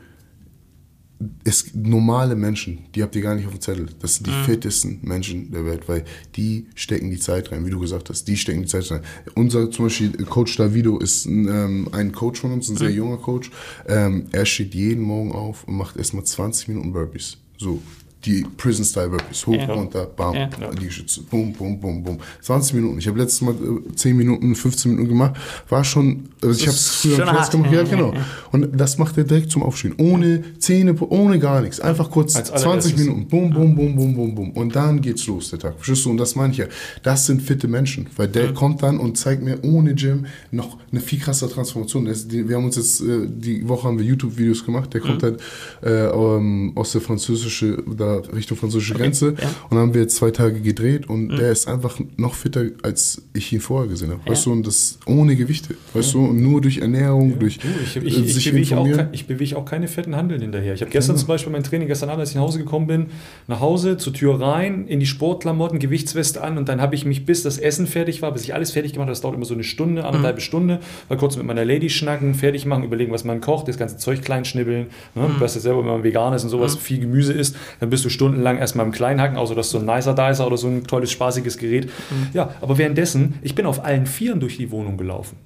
Es normale Menschen, die habt ihr gar nicht auf dem Zettel. Das sind die Mhm. fittesten Menschen der Welt, weil die stecken die Zeit rein, wie du gesagt hast. Die stecken die Zeit rein. Unser zum Beispiel Coach Davido ist ein, ähm, ein Coach von uns, ein Mhm. sehr junger Coach. Ähm, er steht jeden Morgen auf und macht erstmal 20 Minuten Burpees. So, die Prison Style Burpees. Hoch, Ja. runter, bam, Ja. Liegestütze, bum, bum, bum, bum. 20 Minuten. Ich habe letztes Mal äh, 10 Minuten, 15 Minuten gemacht. War schon, also ich habe es früher im hart. gemacht. Ja, genau. Und das macht er direkt zum Aufstehen. Ohne Zähne, ohne gar nichts. Einfach kurz Als 20 allererstes. Minuten. Bum, bum, bum, bum, bum, bum. Und dann geht's los, der Tag. Verstehst du? Und das meine ich ja. Das sind fitte Menschen. Weil der kommt dann und zeigt mir ohne Gym noch eine viel krassere Transformation. Das, die, wir haben uns jetzt, äh, die Woche haben wir YouTube-Videos gemacht. Der kommt halt äh, ähm, aus der französische, da Richtung französische Grenze. ja. Und dann haben wir jetzt zwei Tage gedreht und der ist einfach noch fitter, als ich ihn vorher gesehen habe. Weißt du? Und das ohne Gewichte. Weißt du? Und nur durch Ernährung, durch Du, ich, äh, ich, ich, sich bewege auch, ich bewege auch keine fetten Handeln hinterher. Ich habe gestern zum Beispiel mein Training, gestern Abend, als ich nach Hause gekommen bin, nach Hause, zur Tür rein, in die Sportklamotten, Gewichtsweste an und dann habe ich mich, bis das Essen fertig war, bis ich alles fertig gemacht habe, das dauert immer so eine Stunde, anderthalb Stunde, mal kurz mit meiner Lady schnacken, fertig machen, überlegen, was man kocht, das ganze Zeug klein schnibbeln. Ne? Du weißt ja selber, wenn man vegan ist und sowas, viel Gemüse isst, dann bist du stundenlang erstmal im Kleinhacken, außer dass so ein Nicer Dicer oder so ein tolles, spaßiges Gerät. Ja, aber währenddessen, ich bin auf allen Vieren durch die Wohnung gelaufen.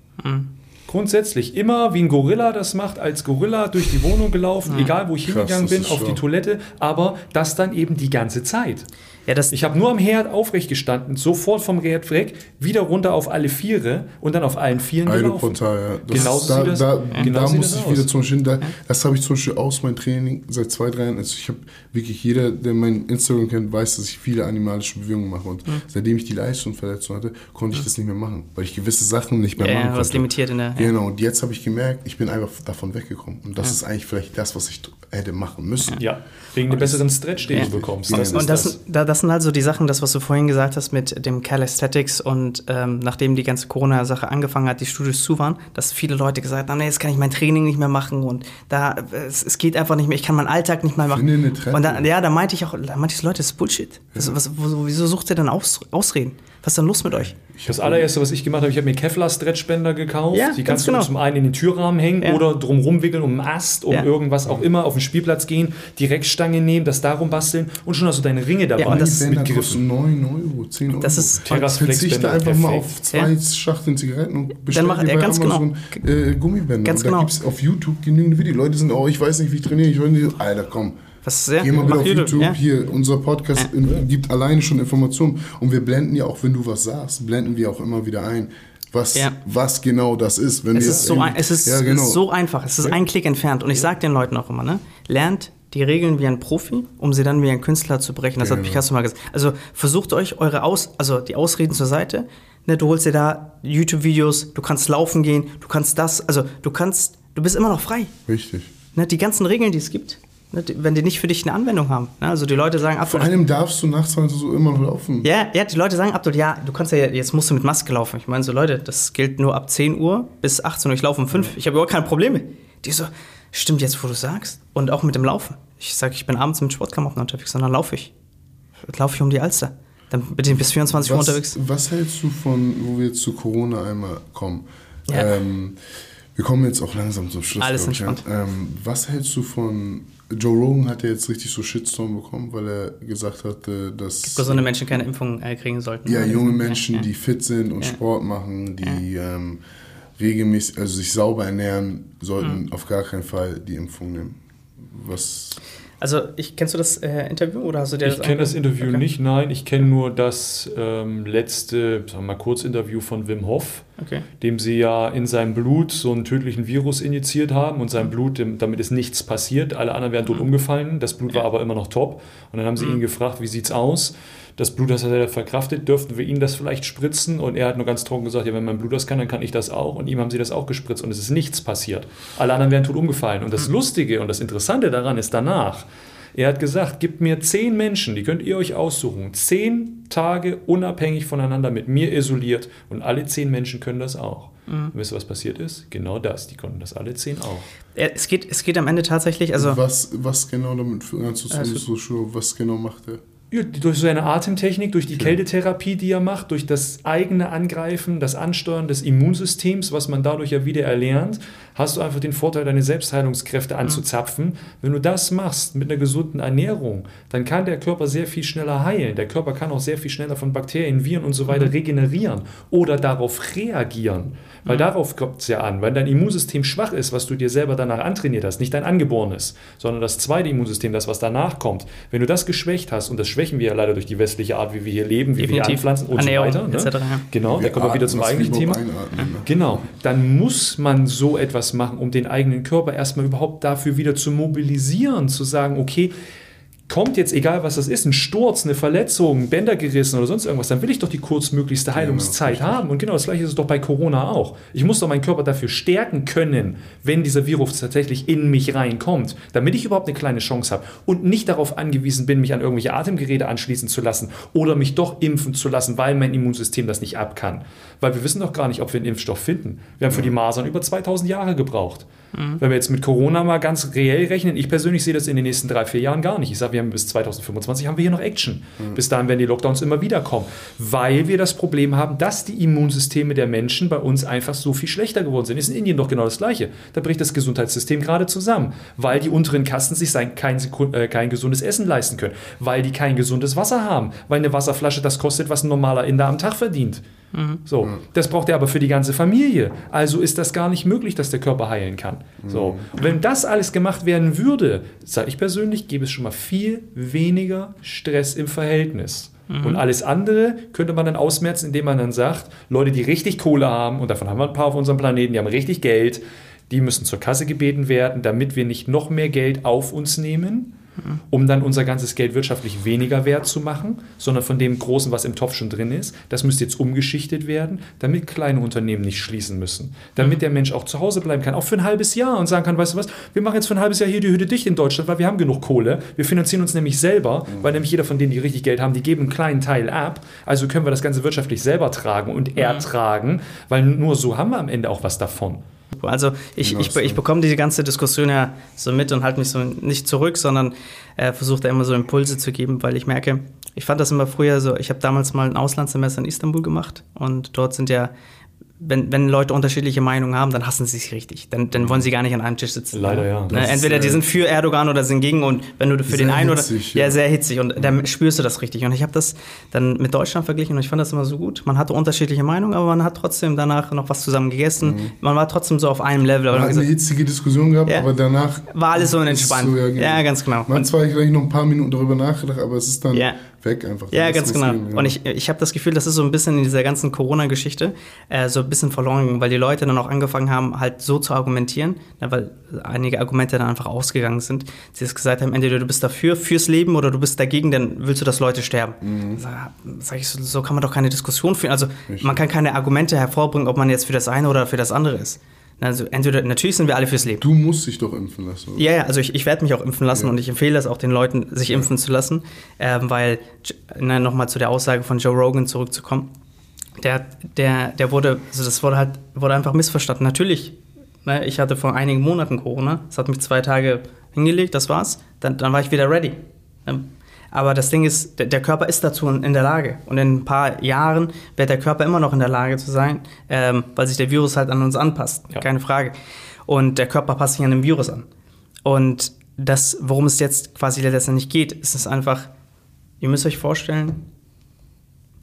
Grundsätzlich immer wie ein Gorilla das macht, als Gorilla durch die Wohnung gelaufen, egal wo ich Krass, hingegangen bin, auf die schlau. Toilette, aber das dann eben die ganze Zeit. Ja, das, Ich habe nur am Herd aufrecht gestanden, sofort vom Herd weg, wieder runter auf alle Viere und dann auf allen Vieren gelaufen. Aeroportal, ja. Das, Genauso da, sieht das- da, ja. Genau da muss das ich aus. wieder zum Beispiel, da, das habe ich zum Beispiel aus meinem Training seit zwei, drei Jahren. Also ich habe wirklich, jeder, der mein Instagram kennt, weiß, dass ich viele animalische Bewegungen mache. Und seitdem ich die Leistungsverletzung hatte, konnte ich das nicht mehr machen, weil ich gewisse Sachen nicht mehr Ja, machen ja, was konnte. limitiert in der- ja. Genau, und jetzt habe ich gemerkt, ich bin einfach davon weggekommen. Und das ist eigentlich vielleicht das, was ich hätte machen müssen. Ja, wegen einem besseren Stretch, den Ja. du bekommst. Ja. Das Und das, das. da, das sind halt so die Sachen, das, was du vorhin gesagt hast mit dem Calisthetics und ähm, nachdem die ganze Corona-Sache angefangen hat, die Studios zu waren, dass viele Leute gesagt haben, nee, jetzt kann ich mein Training nicht mehr machen und da, es, es geht einfach nicht mehr, ich kann meinen Alltag nicht mehr machen. Finde eine Treppe. und dann, ja, da meinte ich auch, da meinte ich, Leute, das ist Bullshit. Das, was, wieso sucht ihr denn Aus, Ausreden? Was ist denn los mit euch? Das allererste, was ich gemacht habe, ich habe mir Kevlar-Stretchbänder gekauft. Ja, die ganz kannst genau. du zum einen in den Türrahmen hängen Ja. oder drum rumwickeln um einen Ast, um Ja. irgendwas auch immer, auf den Spielplatz gehen, Direktstange nehmen, das darum basteln und schon hast du deine Ringe dabei. Ja, und das- Bänder mit kosten 9 Euro, 10 Euro. Das ist- Verzichte einfach mal perfekt. auf zwei Schachteln Zigaretten und bestell dir ja, bei ganz Amazon äh, Gummibänder. Ganz und da genau. gibt es auf YouTube genügend Videos. Leute sind, oh, ich weiß nicht, wie ich trainiere. Ich weiß nicht, Alter, komm. Was, ja, Geh mal wieder auf YouTube, ja. hier, unser Podcast in, gibt alleine schon Informationen. Und wir blenden ja auch, wenn du was sagst, blenden wir auch immer wieder ein, was, Ja. was genau das ist. Wenn Es wir ist, so, ein, es ist ja, genau. so einfach. Es ist ein Klick entfernt. Und ich sage den Leuten auch immer, ne? lernt die Regeln wie ein Profi, um sie dann wie ein Künstler zu brechen. Das hat Genau. Picasso mal gesagt. Also versucht euch eure Aus, also die Ausreden zur Seite. Ne, du holst dir da YouTube-Videos, du kannst laufen gehen, du kannst das, also du kannst, du bist immer noch frei. Richtig. Ne, die ganzen Regeln, die es gibt, wenn die nicht für dich eine Anwendung haben. Ne? Also die Leute sagen, Vor Abdul, allem darfst du nachts 20 Uhr immer noch laufen. ja, ja, die Leute sagen, Abdul, ja, du kannst ja, jetzt musst du mit Maske laufen. Ich meine so, Leute, das gilt nur ab 10 Uhr bis 18 Uhr. Ich laufe um 5. Ich habe überhaupt keine Probleme. Die so, stimmt jetzt, wo du sagst. Und auch mit dem Laufen. Ich sage, ich bin abends mit Sportklamotten unterwegs dann laufe ich. Laufe ich um die Alster. Dann bin ich bis 24 Uhr Was, unterwegs. was hältst du von, wo wir jetzt zu Corona einmal kommen? Ja. Ähm, wir kommen jetzt auch langsam zum Schluss. Alles entspannt. ähm, was hältst du von Joe Rogan hat ja jetzt richtig so Shitstorm bekommen, weil er gesagt hatte, dass Gesunde Menschen keine Impfung äh, kriegen sollten. ja, Ja, junge ja, Menschen, ja. die fit sind und Ja. Sport machen, die ähm, regelmäßig, also sich sauber ernähren, sollten Mhm. auf gar keinen Fall die Impfung nehmen. Was Also, ich, kennst du das äh, Interview oder hast du dir Ich kenne das Interview Okay. nicht, nein. Ich kenne nur das ähm, letzte, sagen wir mal, Kurzinterview von Wim Hof, Okay. dem sie ja in seinem Blut so einen tödlichen Virus injiziert haben und sein Blut, dem- damit ist nichts passiert. Alle anderen wären tot umgefallen. Das Blut war aber immer noch top. Und dann haben sie ihn gefragt, wie sieht's aus? Das Blut das hat er verkraftet, dürften wir ihn das vielleicht spritzen? Und er hat nur ganz trocken gesagt, ja, wenn mein Blut das kann, dann kann ich das auch. Und ihm haben sie das auch gespritzt und es ist nichts passiert. Alle anderen wären tot umgefallen. Und das Lustige und das Interessante daran ist danach, er hat gesagt, gebt mir zehn Menschen, die könnt ihr euch aussuchen, zehn Tage unabhängig voneinander mit mir isoliert und alle zehn Menschen können das auch. Und wisst ihr, was passiert ist? Genau das, die konnten das alle zehn auch. Es geht, es geht am Ende tatsächlich, also. was, was genau damit, so, Also- so, so, was genau macht er? Durch seine Atemtechnik, durch die Kältetherapie, die er macht, durch das eigene Angreifen, das Ansteuern des Immunsystems, was man dadurch ja wieder erlernt, hast du einfach den Vorteil, deine Selbstheilungskräfte anzuzapfen. Wenn du das machst mit einer gesunden Ernährung, dann kann der Körper sehr viel schneller heilen. Der Körper kann auch sehr viel schneller von Bakterien, Viren und so weiter regenerieren oder darauf reagieren. Weil darauf kommt es ja an. Weil dein Immunsystem schwach ist, was du dir selber danach antrainiert hast, nicht dein angeborenes, sondern das zweite Immunsystem, das was danach kommt. Wenn du das geschwächt hast, und das schwächen wir ja leider durch die westliche Art, wie wir hier leben, wie wir Definitiv. anpflanzen und Ernährung, so weiter. Ne? etc., ja. Genau, da Wir kommen wir wieder zum eigentlichen Thema. einatmen, ne? Genau, dann muss man so etwas machen, um den eigenen Körper erstmal überhaupt dafür wieder zu mobilisieren, zu sagen, okay, kommt jetzt, egal was das ist, ein Sturz, eine Verletzung, Bänder gerissen oder sonst irgendwas, dann will ich doch die kurzmöglichste Heilungszeit richtig. haben. Und genau das gleiche ist es doch bei Corona auch. Ich muss doch meinen Körper dafür stärken können, wenn dieser Virus tatsächlich in mich reinkommt, damit ich überhaupt eine kleine Chance habe und nicht darauf angewiesen bin, mich an irgendwelche Atemgeräte anschließen zu lassen oder mich doch impfen zu lassen, weil mein Immunsystem das nicht ab kann. Weil wir wissen doch gar nicht, ob wir einen Impfstoff finden. Wir haben für die Masern über 2000 Jahre gebraucht. Wenn wir jetzt mit Corona mal ganz reell rechnen, ich persönlich sehe das in den nächsten drei, vier Jahren gar nicht. Ich sage, wir haben bis 2025 haben wir hier noch Action. Bis dahin werden die Lockdowns immer wieder kommen, weil wir das Problem haben, dass die Immunsysteme der Menschen bei uns einfach so viel schlechter geworden sind. Ist in Indien doch genau das Gleiche. Da bricht das Gesundheitssystem gerade zusammen, weil die unteren Kasten sich sein, kein, äh, kein gesundes Essen leisten können, weil die kein gesundes Wasser haben, weil eine Wasserflasche das kostet, was ein normaler Inder am Tag verdient. So, das braucht er aber für die ganze Familie. Also ist das gar nicht möglich, dass der Körper heilen kann. So, und wenn das alles gemacht werden würde, sage ich persönlich, gäbe es schon mal viel weniger Stress im Verhältnis. Und alles andere könnte man dann ausmerzen, indem man dann sagt, Leute, die richtig Kohle haben, und davon haben wir ein paar auf unserem Planeten, die haben richtig Geld, die müssen zur Kasse gebeten werden, damit wir nicht noch mehr Geld auf uns nehmen, um dann unser ganzes Geld wirtschaftlich weniger wert zu machen, sondern von dem Großen, was im Topf schon drin ist. Das müsste jetzt umgeschichtet werden, damit kleine Unternehmen nicht schließen müssen. Damit der Mensch auch zu Hause bleiben kann, auch für ein halbes Jahr und sagen kann, weißt du was, wir machen jetzt für ein halbes Jahr hier die Hütte dicht in Deutschland, weil wir haben genug Kohle. Wir finanzieren uns nämlich selber, weil nämlich jeder von denen, die richtig Geld haben, die geben einen kleinen Teil ab. Also können wir das Ganze wirtschaftlich selber tragen und ertragen, weil nur so haben wir am Ende auch was davon. Also ich, Genau, ich, so. ich bekomme diese ganze Diskussion ja so mit und halte mich so nicht zurück, sondern äh, versuche da immer so Impulse zu geben, weil ich merke, ich fand das immer früher so, ich habe damals mal ein Auslandssemester in Istanbul gemacht und dort sind ja, wenn, wenn Leute unterschiedliche Meinungen haben, dann hassen sie sich richtig. Dann, dann wollen sie gar nicht an einem Tisch sitzen. Leider ja. Ne? Das ist, Entweder die äh, sind für Erdogan oder sind gegen und wenn du für den einen hitzig, oder ja. ja. sehr hitzig und dann spürst du das richtig und ich habe das dann mit Deutschland verglichen und ich fand das immer so gut. Man hatte unterschiedliche Meinungen, aber man hat trotzdem danach noch was zusammen gegessen. Mhm. Man war trotzdem so auf einem Level. Man hat eine hitzige Diskussion gehabt, Ja. aber danach war alles so entspannt. so, ja, ganz genau. Man hat zwar gleich noch ein paar Minuten darüber nachgedacht, aber es ist dann Ja. weg einfach. Ja, ganz genau. ja. Und ich, ich habe das Gefühl, das ist so ein bisschen in dieser ganzen Corona-Geschichte äh, so ein bisschen verloren gegangen, weil die Leute dann auch angefangen haben, halt so zu argumentieren, weil einige Argumente dann einfach ausgegangen sind, die es gesagt haben, entweder du bist dafür, fürs Leben oder du bist dagegen, dann willst du, dass Leute sterben. Sag, sag ich, so, so kann man doch keine Diskussion führen. Also Richtig. man kann keine Argumente hervorbringen, ob man jetzt für das eine oder für das andere ist. Also entweder, natürlich sind wir alle fürs Leben. Du musst dich doch impfen lassen. Oder? Ja, ja, also ich, ich werde mich auch impfen lassen Ja. und ich empfehle es auch den Leuten, sich impfen zu lassen, ähm, weil, nochmal zu der Aussage von Joe Rogan zurückzukommen, der, der, der wurde, also das wurde halt, wurde einfach missverstanden. Natürlich, ne, ich hatte vor einigen Monaten Corona, es hat mich zwei Tage hingelegt, das war's, dann, dann war ich wieder ready. Ähm, Aber das Ding ist, der, der Körper ist dazu in der Lage. Und in ein paar Jahren wird der Körper immer noch in der Lage zu sein, ähm, weil sich der Virus halt an uns anpasst. Ja. Keine Frage. Und der Körper passt sich an den Virus an. Und das, worum es jetzt quasi letztendlich geht, ist es einfach, ihr müsst euch vorstellen,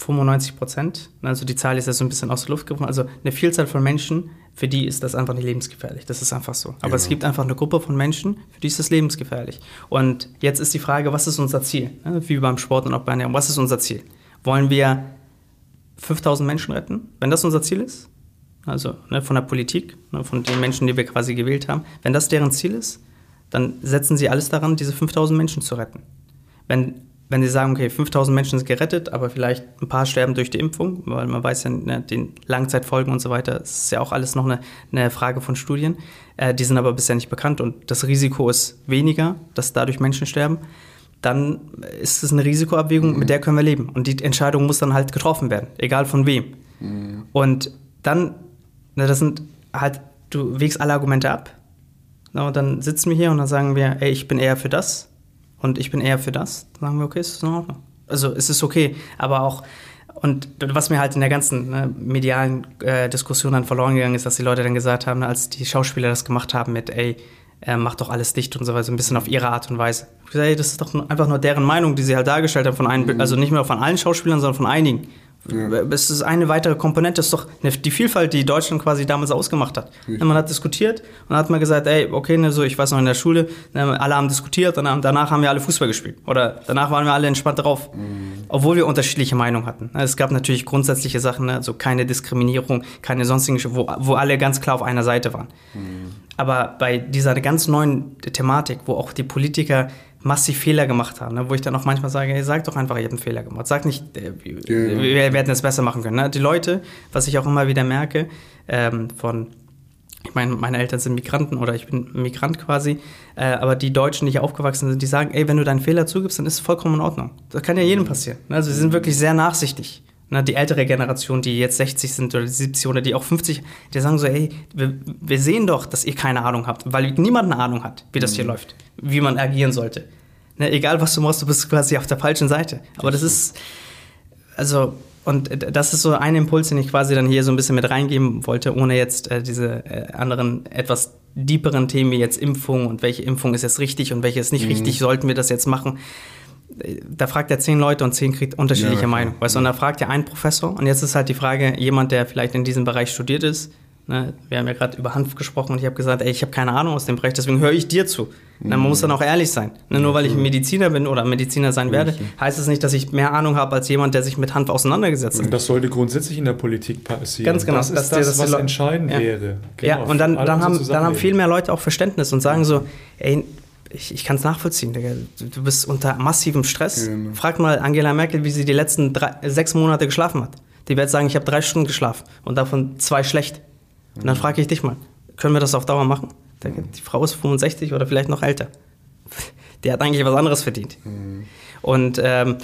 95 Prozent, also die Zahl ist ja so ein bisschen aus der Luft gegriffen, also eine Vielzahl von Menschen, für die ist das einfach nicht lebensgefährlich. Das ist einfach so. Aber Ja. es gibt einfach eine Gruppe von Menschen, für die ist das lebensgefährlich. Und jetzt ist die Frage, was ist unser Ziel? Ne, Wie beim Sport und auch bei Ernährung, was ist unser Ziel? Wollen wir 5000 Menschen retten, wenn das unser Ziel ist? Also ne, von der Politik, ne, von den Menschen, die wir quasi gewählt haben. Wenn das deren Ziel ist, dann setzen sie alles daran, diese 5000 Menschen zu retten. Wenn, wenn sie sagen, okay, 5000 Menschen sind gerettet, aber vielleicht ein paar sterben durch die Impfung, weil man weiß ja, ne, den Langzeitfolgen und so weiter, das ist ja auch alles noch eine, eine Frage von Studien. Äh, die sind aber bisher nicht bekannt und das Risiko ist weniger, dass dadurch Menschen sterben. Dann ist es eine Risikoabwägung, mit der können wir leben. Und die Entscheidung muss dann halt getroffen werden, egal von wem. Und dann, na, das sind halt, du wägst alle Argumente ab. Na, und dann sitzen wir hier und dann sagen wir, ey, ich bin eher für das und ich bin eher für das. Dann sagen wir, okay, ist in Ordnung. Also es ist okay, aber auch, und was mir halt in der ganzen ne, medialen äh, Diskussion dann verloren gegangen ist, dass die Leute dann gesagt haben, als die Schauspieler das gemacht haben mit, ey, äh, mach doch alles dicht und so weiter, so ein bisschen auf ihre Art und Weise. Ich gesagt, ey, das ist doch einfach nur deren Meinung, die sie halt dargestellt haben von einem, also nicht mehr von allen Schauspielern, sondern von einigen. Es ist eine weitere Komponente, das ist doch die Vielfalt, die Deutschland quasi damals ausgemacht hat. Richtig. Man hat diskutiert und dann hat man gesagt, ey, okay, ne, so, ich weiß noch in der Schule, ne, alle haben diskutiert und danach haben wir alle Fußball gespielt. Oder danach waren wir alle entspannt drauf. Obwohl wir unterschiedliche Meinungen hatten. Ne, Es gab natürlich grundsätzliche Sachen, ne, also keine Diskriminierung, keine sonstigen, wo, wo alle ganz klar auf einer Seite waren. Aber bei dieser ganz neuen Thematik, wo auch die Politiker massiv Fehler gemacht haben, ne, wo ich dann auch manchmal sage, hey, sag doch einfach, ihr habt einen Fehler gemacht. Sag nicht, äh, wir, Genau. wir werden es besser machen können. Ne? Die Leute, was ich auch immer wieder merke, ähm, von, ich meine, meine Eltern sind Migranten oder ich bin Migrant quasi, äh, aber die Deutschen, die hier aufgewachsen sind, die sagen, ey, wenn du deinen Fehler zugibst, dann ist es vollkommen in Ordnung. Das kann ja jedem passieren. Ne? Also sie sind wirklich sehr nachsichtig. Ne? Die ältere Generation, die jetzt 60 sind oder 70 oder die auch 50, die sagen so, ey, wir, wir sehen doch, dass ihr keine Ahnung habt, weil niemand eine Ahnung hat, wie das hier läuft, wie man agieren sollte. Ne? Egal, was du machst, du bist quasi auf der falschen Seite. Aber das ist, also, und das ist so ein Impuls, den ich quasi dann hier so ein bisschen mit reingeben wollte, ohne jetzt äh, diese äh, anderen etwas deeperen Themen wie jetzt Impfung und welche Impfung ist jetzt richtig und welche ist nicht richtig, sollten wir das jetzt machen. Da fragt er zehn Leute und zehn kriegt unterschiedliche Ja. Meinungen. Weißt du, und da fragt er einen Professor und jetzt ist halt die Frage, jemand, der vielleicht in diesem Bereich studiert ist, ne, wir haben ja gerade über Hanf gesprochen und ich habe gesagt, ey, ich habe keine Ahnung aus dem Bereich, deswegen höre ich dir zu. Na, man muss dann auch ehrlich sein. Ne, nur weil ich Mediziner bin oder Mediziner sein werde, heißt es nicht, dass ich mehr Ahnung habe als jemand, der sich mit Hanf auseinandergesetzt hat. Und das sollte grundsätzlich in der Politik passieren. Ganz genau, Das ist das, dass die was entscheidend Ja. wäre. Ja, Genau, und dann, dann, haben, dann haben viel mehr Leute auch Verständnis und sagen so, ey, ich, ich kann es nachvollziehen, Digga. Du, bist unter massivem Stress. Genau. Frag mal Angela Merkel, wie sie die letzten drei, sechs Monate geschlafen hat. Die wird sagen, ich habe drei Stunden geschlafen und davon zwei schlecht. Und dann frage ich dich mal, können wir das auf Dauer machen? Die Frau ist 65 oder vielleicht noch älter. Die hat eigentlich was anderes verdient. Und ähm,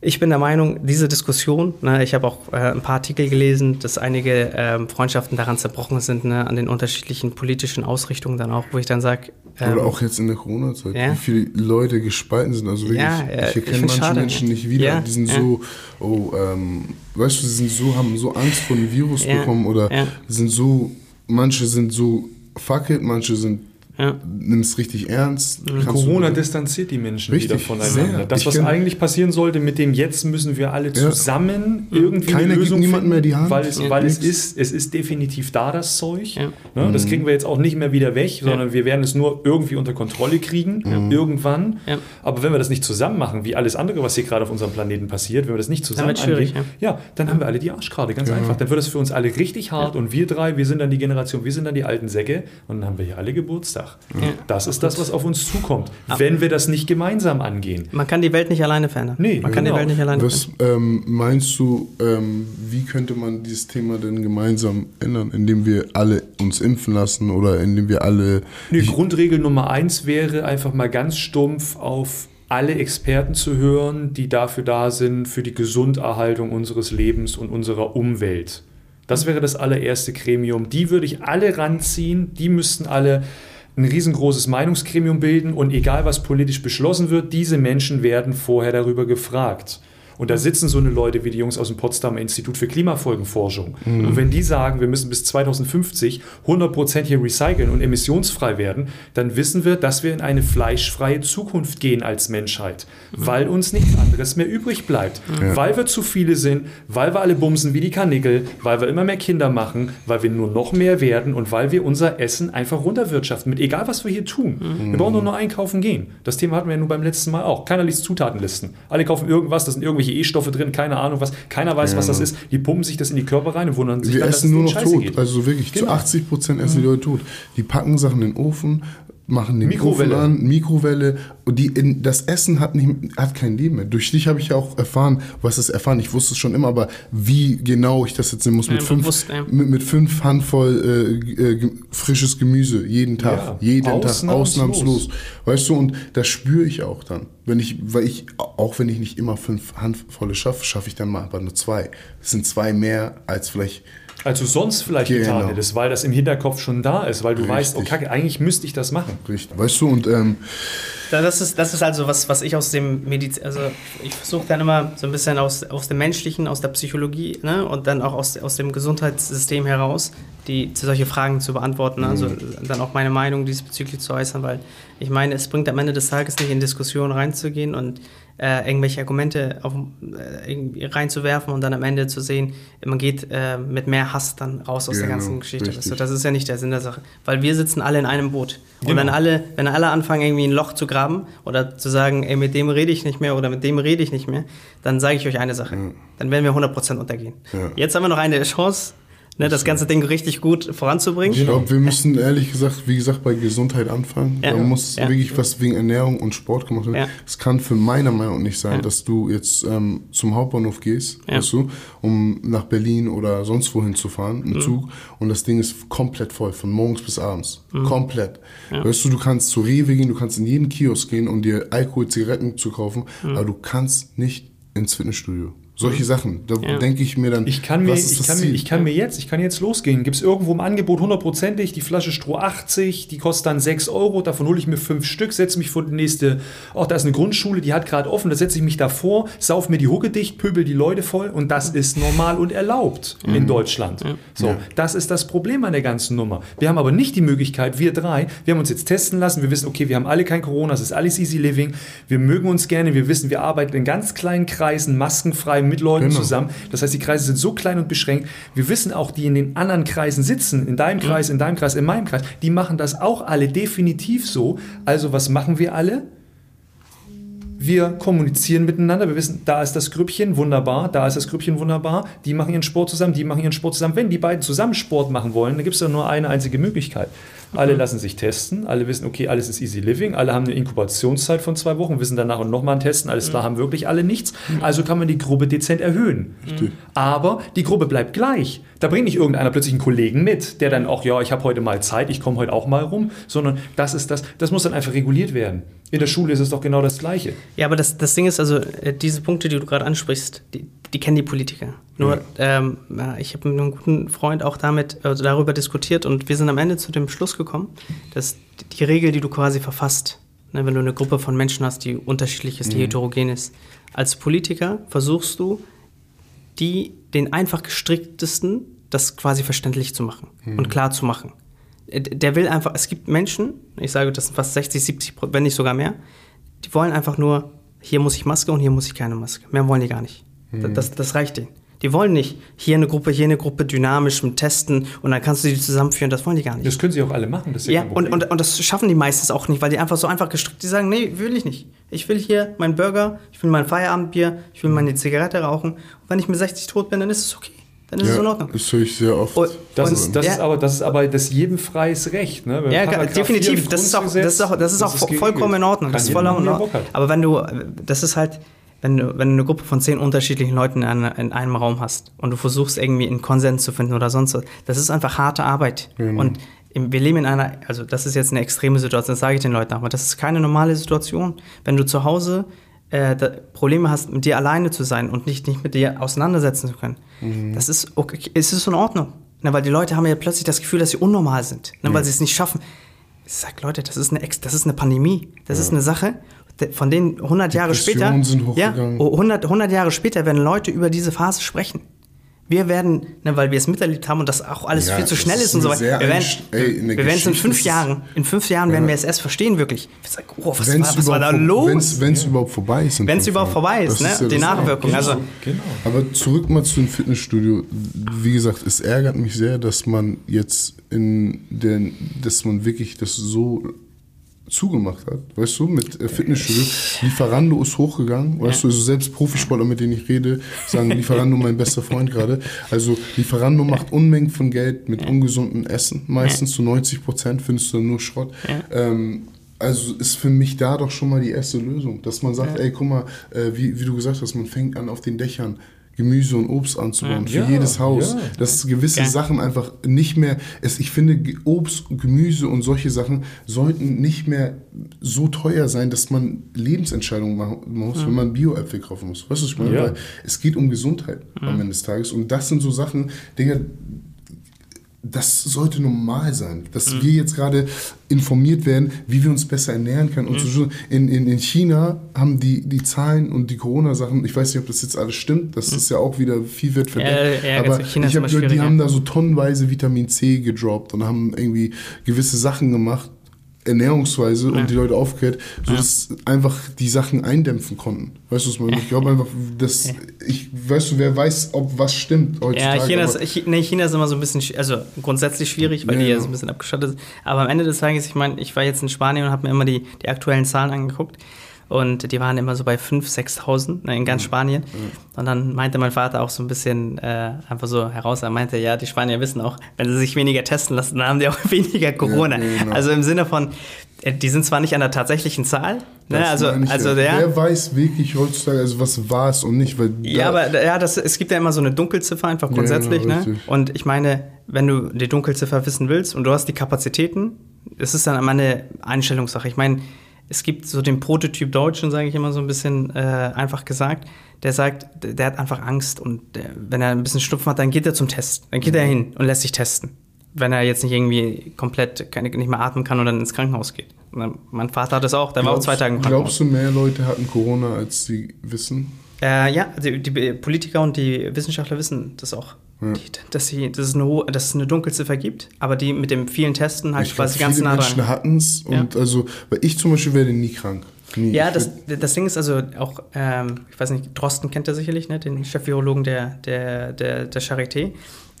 ich bin der Meinung, diese Diskussion, ne, ich habe auch äh, ein paar Artikel gelesen, dass einige ähm, Freundschaften daran zerbrochen sind, ne, an den unterschiedlichen politischen Ausrichtungen dann auch, wo ich dann sage, ähm, Oder auch jetzt in der Corona-Zeit, Ja. wie viele Leute gespalten sind. Also wirklich, Ja, ja, ich erkenne manche schade. Menschen nicht wieder. Die sind so, oh, ähm, weißt du, sie sind so, haben so Angst vor dem Virus bekommen oder sind so, manche sind so fuck it, manche sind, ja, nimm es richtig ernst. Du Corona distanziert die Menschen Richtig, wieder voneinander. sehr. Das, Ich was eigentlich passieren sollte, mit dem jetzt müssen wir alle Ja. zusammen irgendwie Keiner eine Lösung finden, mehr die Hand. weil es, Ja. weil es ist, es ist definitiv da das Zeug. Ja. Ne? Mhm. Das kriegen wir jetzt auch nicht mehr wieder weg, sondern wir werden es nur irgendwie unter Kontrolle kriegen Mhm. irgendwann. Ja. Aber wenn wir das nicht zusammen machen, wie alles andere, was hier gerade auf unserem Planeten passiert, wenn wir das nicht zusammen schwierig, angehen, ja. dann haben wir alle die Arschkarte, ganz Ja. einfach. Dann wird es für uns alle richtig hart und wir drei, wir sind dann die Generation, wir sind dann die alten Säcke und dann haben wir hier alle Geburtstag. Alltag. Ja. Das ist das, was auf uns zukommt, wenn wir das nicht gemeinsam angehen. Man kann die Welt nicht alleine verändern. Nee, man kann genau. die Welt nicht alleine Was ähm, meinst du, ähm, wie könnte man dieses Thema denn gemeinsam ändern, indem wir alle uns impfen lassen oder indem wir alle. Nee, Grundregel Nummer eins wäre einfach mal ganz stumpf auf alle Experten zu hören, die dafür da sind, für die Gesunderhaltung unseres Lebens und unserer Umwelt. Das wäre das allererste Gremium. Die würde ich alle ranziehen. Die müssten alle ein riesengroßes Meinungsgremium bilden und egal was politisch beschlossen wird, diese Menschen werden vorher darüber gefragt. Und da sitzen so eine Leute wie die Jungs aus dem Potsdamer Institut für Klimafolgenforschung. Und wenn die sagen, wir müssen bis 2050 100% hier recyceln und emissionsfrei werden, dann wissen wir, dass wir in eine fleischfreie Zukunft gehen als Menschheit, weil uns nichts anderes mehr übrig bleibt. Weil wir zu viele sind, weil wir alle bumsen wie die Karnickel, weil wir immer mehr Kinder machen, weil wir nur noch mehr werden und weil wir unser Essen einfach runterwirtschaften, mit egal was wir hier tun. Wir brauchen nur noch einkaufen gehen. Das Thema hatten wir ja nur beim letzten Mal auch. Keiner liest Zutatenlisten. Alle kaufen irgendwas, da sind irgendwelche E-Stoffe drin, keine Ahnung was. Keiner weiß, was das ist. Die pumpen sich das in die Körper rein und wundern sich Wir dann, essen nur es noch denen scheiße tot. geht. Also wirklich, zu Genau. 80 Prozent essen die Leute tot. Die packen Sachen in den Ofen, machen den Mikrowelle. Ofen an, Mikrowelle. Und die, in, das Essen hat, nicht, hat kein Leben mehr. Durch dich habe ich ja auch erfahren, was ist erfahren. Ich wusste es schon immer, aber wie genau ich das jetzt nehmen muss. Mit, Ja, fünf, bewusst, ja. mit, mit fünf Handvoll äh, äh, frisches Gemüse jeden Tag. Ja, jeden Tag. ausnahmslos. Ausnahmslos. Weißt du, und das spüre ich auch dann. Wenn ich, weil ich, auch wenn ich nicht immer fünf Handvolle schaffe, schaffe ich dann mal aber nur zwei. Das sind zwei mehr als vielleicht Als du sonst vielleicht Genau. getan hättest, weil das im Hinterkopf schon da ist, weil du weißt, oh Richtig. Kacke, eigentlich müsste ich das machen. Richtig. Weißt du, und ähm, Da- Das ist, das ist also was, was ich aus dem Medizin, also ich versuche dann immer so ein bisschen aus, aus dem Menschlichen, aus der Psychologie ne, und dann auch aus, aus dem Gesundheitssystem heraus, die solche Fragen zu beantworten, also dann auch meine Meinung diesbezüglich zu äußern, weil ich meine, es bringt am Ende des Tages nicht in Diskussionen reinzugehen und äh, irgendwelche Argumente auf, äh, reinzuwerfen und dann am Ende zu sehen, man geht äh, mit mehr Hass dann raus aus der Genau, ganzen Geschichte. richtig. Du, das ist ja nicht der Sinn der Sache, weil wir sitzen alle in einem Boot und Genau. wenn alle, wenn alle anfangen irgendwie ein Loch zu graben oder zu sagen, ey, mit dem rede ich nicht mehr oder mit dem rede ich nicht mehr, dann sage ich euch eine Sache, dann werden wir 100% untergehen. Ja. Jetzt haben wir noch eine Chance, ne, das ganze Ding richtig gut voranzubringen. ich glaube, wir müssen ehrlich gesagt, wie gesagt, bei Gesundheit anfangen. Ja. Da muss Ja. wirklich was wegen Ernährung und Sport gemacht werden. Ja. Es kann für meiner Meinung nach nicht sein, dass du jetzt ähm, zum Hauptbahnhof gehst, Ja. weißt du, um nach Berlin oder sonst wohin zu fahren, Mhm. im Zug, und das Ding ist komplett voll, von morgens bis abends. Mhm. Komplett. Weißt du, du kannst zu Rewe gehen, du kannst in jeden Kiosk gehen, um dir Alkohol, Zigaretten zu kaufen, Mhm. aber du kannst nicht ins Fitnessstudio. Solche Sachen. Da Ja. denke ich mir dann, Ich kann, mir, was ist ich, das kann mir, Ziel? ich kann mir jetzt, ich kann jetzt losgehen. Gibt es irgendwo im Angebot hundertprozentig die Flasche Stroh 80, die kostet dann 6 Euro, davon hole ich mir fünf Stück, setze mich vor die nächste, auch da ist eine Grundschule, die hat gerade offen, da setze ich mich davor, sauf mir die Hucke dicht, pöbel die Leute voll und das ist normal und erlaubt in Deutschland. So, das ist das Problem an der ganzen Nummer. Wir haben aber nicht die Möglichkeit, wir drei, wir haben uns jetzt testen lassen, wir wissen, okay, wir haben alle kein Corona, es ist alles easy living, wir mögen uns gerne, wir wissen, wir arbeiten in ganz kleinen Kreisen, maskenfrei mit Leuten Genau. zusammen. Das heißt, die Kreise sind so klein und beschränkt. Wir wissen auch, die in den anderen Kreisen sitzen, in deinem Kreis, in deinem Kreis, in meinem Kreis, die machen das auch alle definitiv so. Also was machen wir alle? Wir kommunizieren miteinander. Wir wissen, da ist das Grüppchen, wunderbar. Da ist das Grüppchen, wunderbar. Die machen ihren Sport zusammen, die machen ihren Sport zusammen. Wenn die beiden zusammen Sport machen wollen, dann gibt es ja nur eine einzige Möglichkeit. Alle lassen sich testen. Alle wissen, okay, alles ist easy living. Alle haben eine Inkubationszeit von zwei Wochen, wissen danach und nochmal ein Testen. Alles klar, haben wirklich alle nichts. Also kann man die Gruppe dezent erhöhen. Aber die Gruppe bleibt gleich. Da bringt nicht irgendeiner plötzlich einen Kollegen mit, der dann auch, ja, ich habe heute mal Zeit, ich komme heute auch mal rum, sondern das ist das, das muss dann einfach reguliert werden. In der Schule ist es doch genau das Gleiche. Ja, aber das, das Ding ist also, äh, diese Punkte, die du gerade ansprichst, die, die kennen die Politiker. Nur, ähm, ja, ich habe mit einem guten Freund auch damit also darüber diskutiert und wir sind am Ende zu dem Schluss gekommen, dass die Regel, die du quasi verfasst, ne, wenn du eine Gruppe von Menschen hast, die unterschiedlich ist, die heterogen ist, als Politiker versuchst du, die den einfach gestricktesten das quasi verständlich zu machen und klar zu machen. Der will einfach, es gibt Menschen, ich sage, das sind fast 60, 70 Prozent, wenn nicht sogar mehr, die wollen einfach nur, hier muss ich Maske und hier muss ich keine Maske. Mehr wollen die gar nicht. Das, das, das reicht denen. Die wollen nicht hier eine Gruppe, hier eine Gruppe dynamisch mit Testen und dann kannst du die zusammenführen. Das wollen die gar nicht. Das können sie auch alle machen. Das ist ja, und, und, und das schaffen die meistens auch nicht, weil die einfach so einfach gestrickt, die sagen, nee, will ich nicht. Ich will hier meinen Burger, ich will mein Feierabendbier, ich will meine Zigarette rauchen. Und wenn ich mit 60 tot bin, dann ist es okay. Dann ist es Ja, in Ordnung. das höre ich sehr oft. Und- Das, Und- ist, das, ja. ist aber, das ist aber das jedem freies Recht. Ne? Wenn Ja, Paragraph definitiv. 4 im Das ist auch, das ist auch, das ist auch geregelt. vollkommen in Ordnung. Das ist vollkommen in Ordnung. Aber wenn du, das ist halt, wenn du, wenn du eine Gruppe von zehn unterschiedlichen Leuten in, in einem Raum hast und du versuchst irgendwie einen Konsens zu finden oder sonst was, das ist einfach harte Arbeit. Genau. Und wir leben in einer, also das ist jetzt eine extreme Situation, das sage ich den Leuten auch, aber das ist keine normale Situation. Wenn du zu Hause äh, Probleme hast, mit dir alleine zu sein und nicht, nicht mit dir auseinandersetzen zu können, das ist okay, es ist in Ordnung. Na, weil die Leute haben ja plötzlich das Gefühl, dass sie unnormal sind, ne, weil sie es nicht schaffen. Ich sag, Leute, das ist eine, Ex das ist eine Pandemie. Das ist eine Sache, von denen 100 Jahre später, ja, hochgegangen. oh, 100, 100 Jahre später werden Leute über diese Phase sprechen. Wir werden, ne, weil wir es miterlebt haben und das auch alles Ja, viel zu schnell ist ist und so weiter. Wir werden ey, wir werden es in fünf ist- Jahren, in fünf Jahren werden wir es erst verstehen, wirklich. Wir sagen, oh, was, Wenn's war, was war da los? Wenn es überhaupt vorbei ist. in Wenn es überhaupt vorbei ist, ne? ja die Nachwirkung. Genau, Also, genau. Aber zurück mal zu dem Fitnessstudio. Wie gesagt, es ärgert mich sehr, dass man jetzt in den, dass man wirklich das so zugemacht hat, weißt du, mit äh, Fitnessstudio. Lieferando ist hochgegangen, weißt du, also selbst Profisportler, mit denen ich rede, sagen Lieferando mein bester Freund gerade. Also Lieferando macht Unmengen von Geld mit ungesundem Essen, meistens zu 90 Prozent findest du nur Schrott. Ähm, also ist für mich da doch schon mal die erste Lösung, dass man sagt, ey, guck mal, äh, wie, wie du gesagt hast, man fängt an auf den Dächern Gemüse und Obst anzubauen für Ja, jedes Haus. ja. Dass gewisse Ja. Sachen einfach nicht mehr, es, ich finde Obst, Gemüse und solche Sachen sollten nicht mehr so teuer sein, dass man Lebensentscheidungen machen muss, wenn man Bio-Äpfel kaufen muss. Weißt du, was ich meine? Ja. Weil es geht um Gesundheit am Ende des Tages und das sind so Sachen, Dinge, das sollte normal sein, dass wir jetzt gerade informiert werden, wie wir uns besser ernähren können. Und so, in, in, in China haben die, die Zahlen und die Corona-Sachen, ich weiß nicht, ob das jetzt alles stimmt, das ist ja auch wieder viel wird verdeckt. Ja, ja, aber China ich gehört, die haben da so tonnenweise Vitamin C gedroppt und haben irgendwie gewisse Sachen gemacht, ernährungsweise, und die Leute aufgeklärt, sodass einfach die Sachen eindämpfen konnten. Weißt du, was ich meine? Ich glaube einfach, dass, ich, weißt du, wer weiß, ob was stimmt heutzutage. Ja, China ist, nee, China ist immer so ein bisschen, sch- also grundsätzlich schwierig, weil Ja, die ja ja. so ein bisschen abgeschottet sind. Aber am Ende des Tages, ich meine, ich war jetzt in Spanien und habe mir immer die, die aktuellen Zahlen angeguckt. Und die waren immer so bei 5.000, 6.000 ne, in ganz Mhm. Spanien. Und dann meinte mein Vater auch so ein bisschen äh, einfach so heraus, er meinte, ja, die Spanier wissen auch, wenn sie sich weniger testen lassen, dann haben die auch weniger Corona. ja, genau. Also im Sinne von, äh, die sind zwar nicht an der tatsächlichen Zahl, ne, Das also, also ja. der, Wer weiß wirklich heutzutage, also was war es und nicht, weil ja, aber ja, das, es gibt ja immer so eine Dunkelziffer einfach Ja, grundsätzlich. genau, ne? Und ich meine, wenn du die Dunkelziffer wissen willst und du hast die Kapazitäten, es ist dann immer eine Einstellungssache. Ich meine, es gibt so den Prototyp Deutschen, sage ich immer so ein bisschen äh, einfach gesagt, der sagt, der, hat einfach Angst und der, wenn er ein bisschen Schnupfen hat, dann geht er zum Test. Dann geht er hin und lässt sich testen. Wenn er jetzt nicht irgendwie komplett keine, nicht mehr atmen kann und dann ins Krankenhaus geht. Dann, mein Vater hat das auch, der war auch zwei Tage im Krankenhaus. Glaubst du, mehr Leute hatten Corona, als sie wissen? Äh, ja, die, die Politiker und die Wissenschaftler wissen das auch. Ja. Die, dass, sie, dass, es eine hohe, dass es eine Dunkelziffer gibt, aber die mit dem vielen Testen halt ich quasi ganz viele nah Menschen dran. hatten es und also, weil ich zum Beispiel werde nie krank. Nie. Ja, das, das Ding ist also auch, ähm, ich weiß nicht, Drosten kennt er sicherlich, ne? den Chefvirologen der, der, der, der Charité.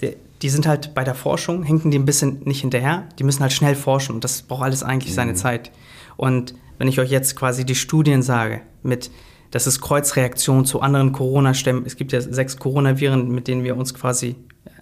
Die, die sind halt bei der Forschung, hinken die ein bisschen nicht hinterher, die müssen halt schnell forschen und das braucht alles eigentlich seine Mhm. Zeit. Und wenn ich euch jetzt quasi die Studien sage, mit, das ist Kreuzreaktion zu anderen Corona-Stämmen, es gibt ja sechs Coronaviren, mit denen wir uns quasi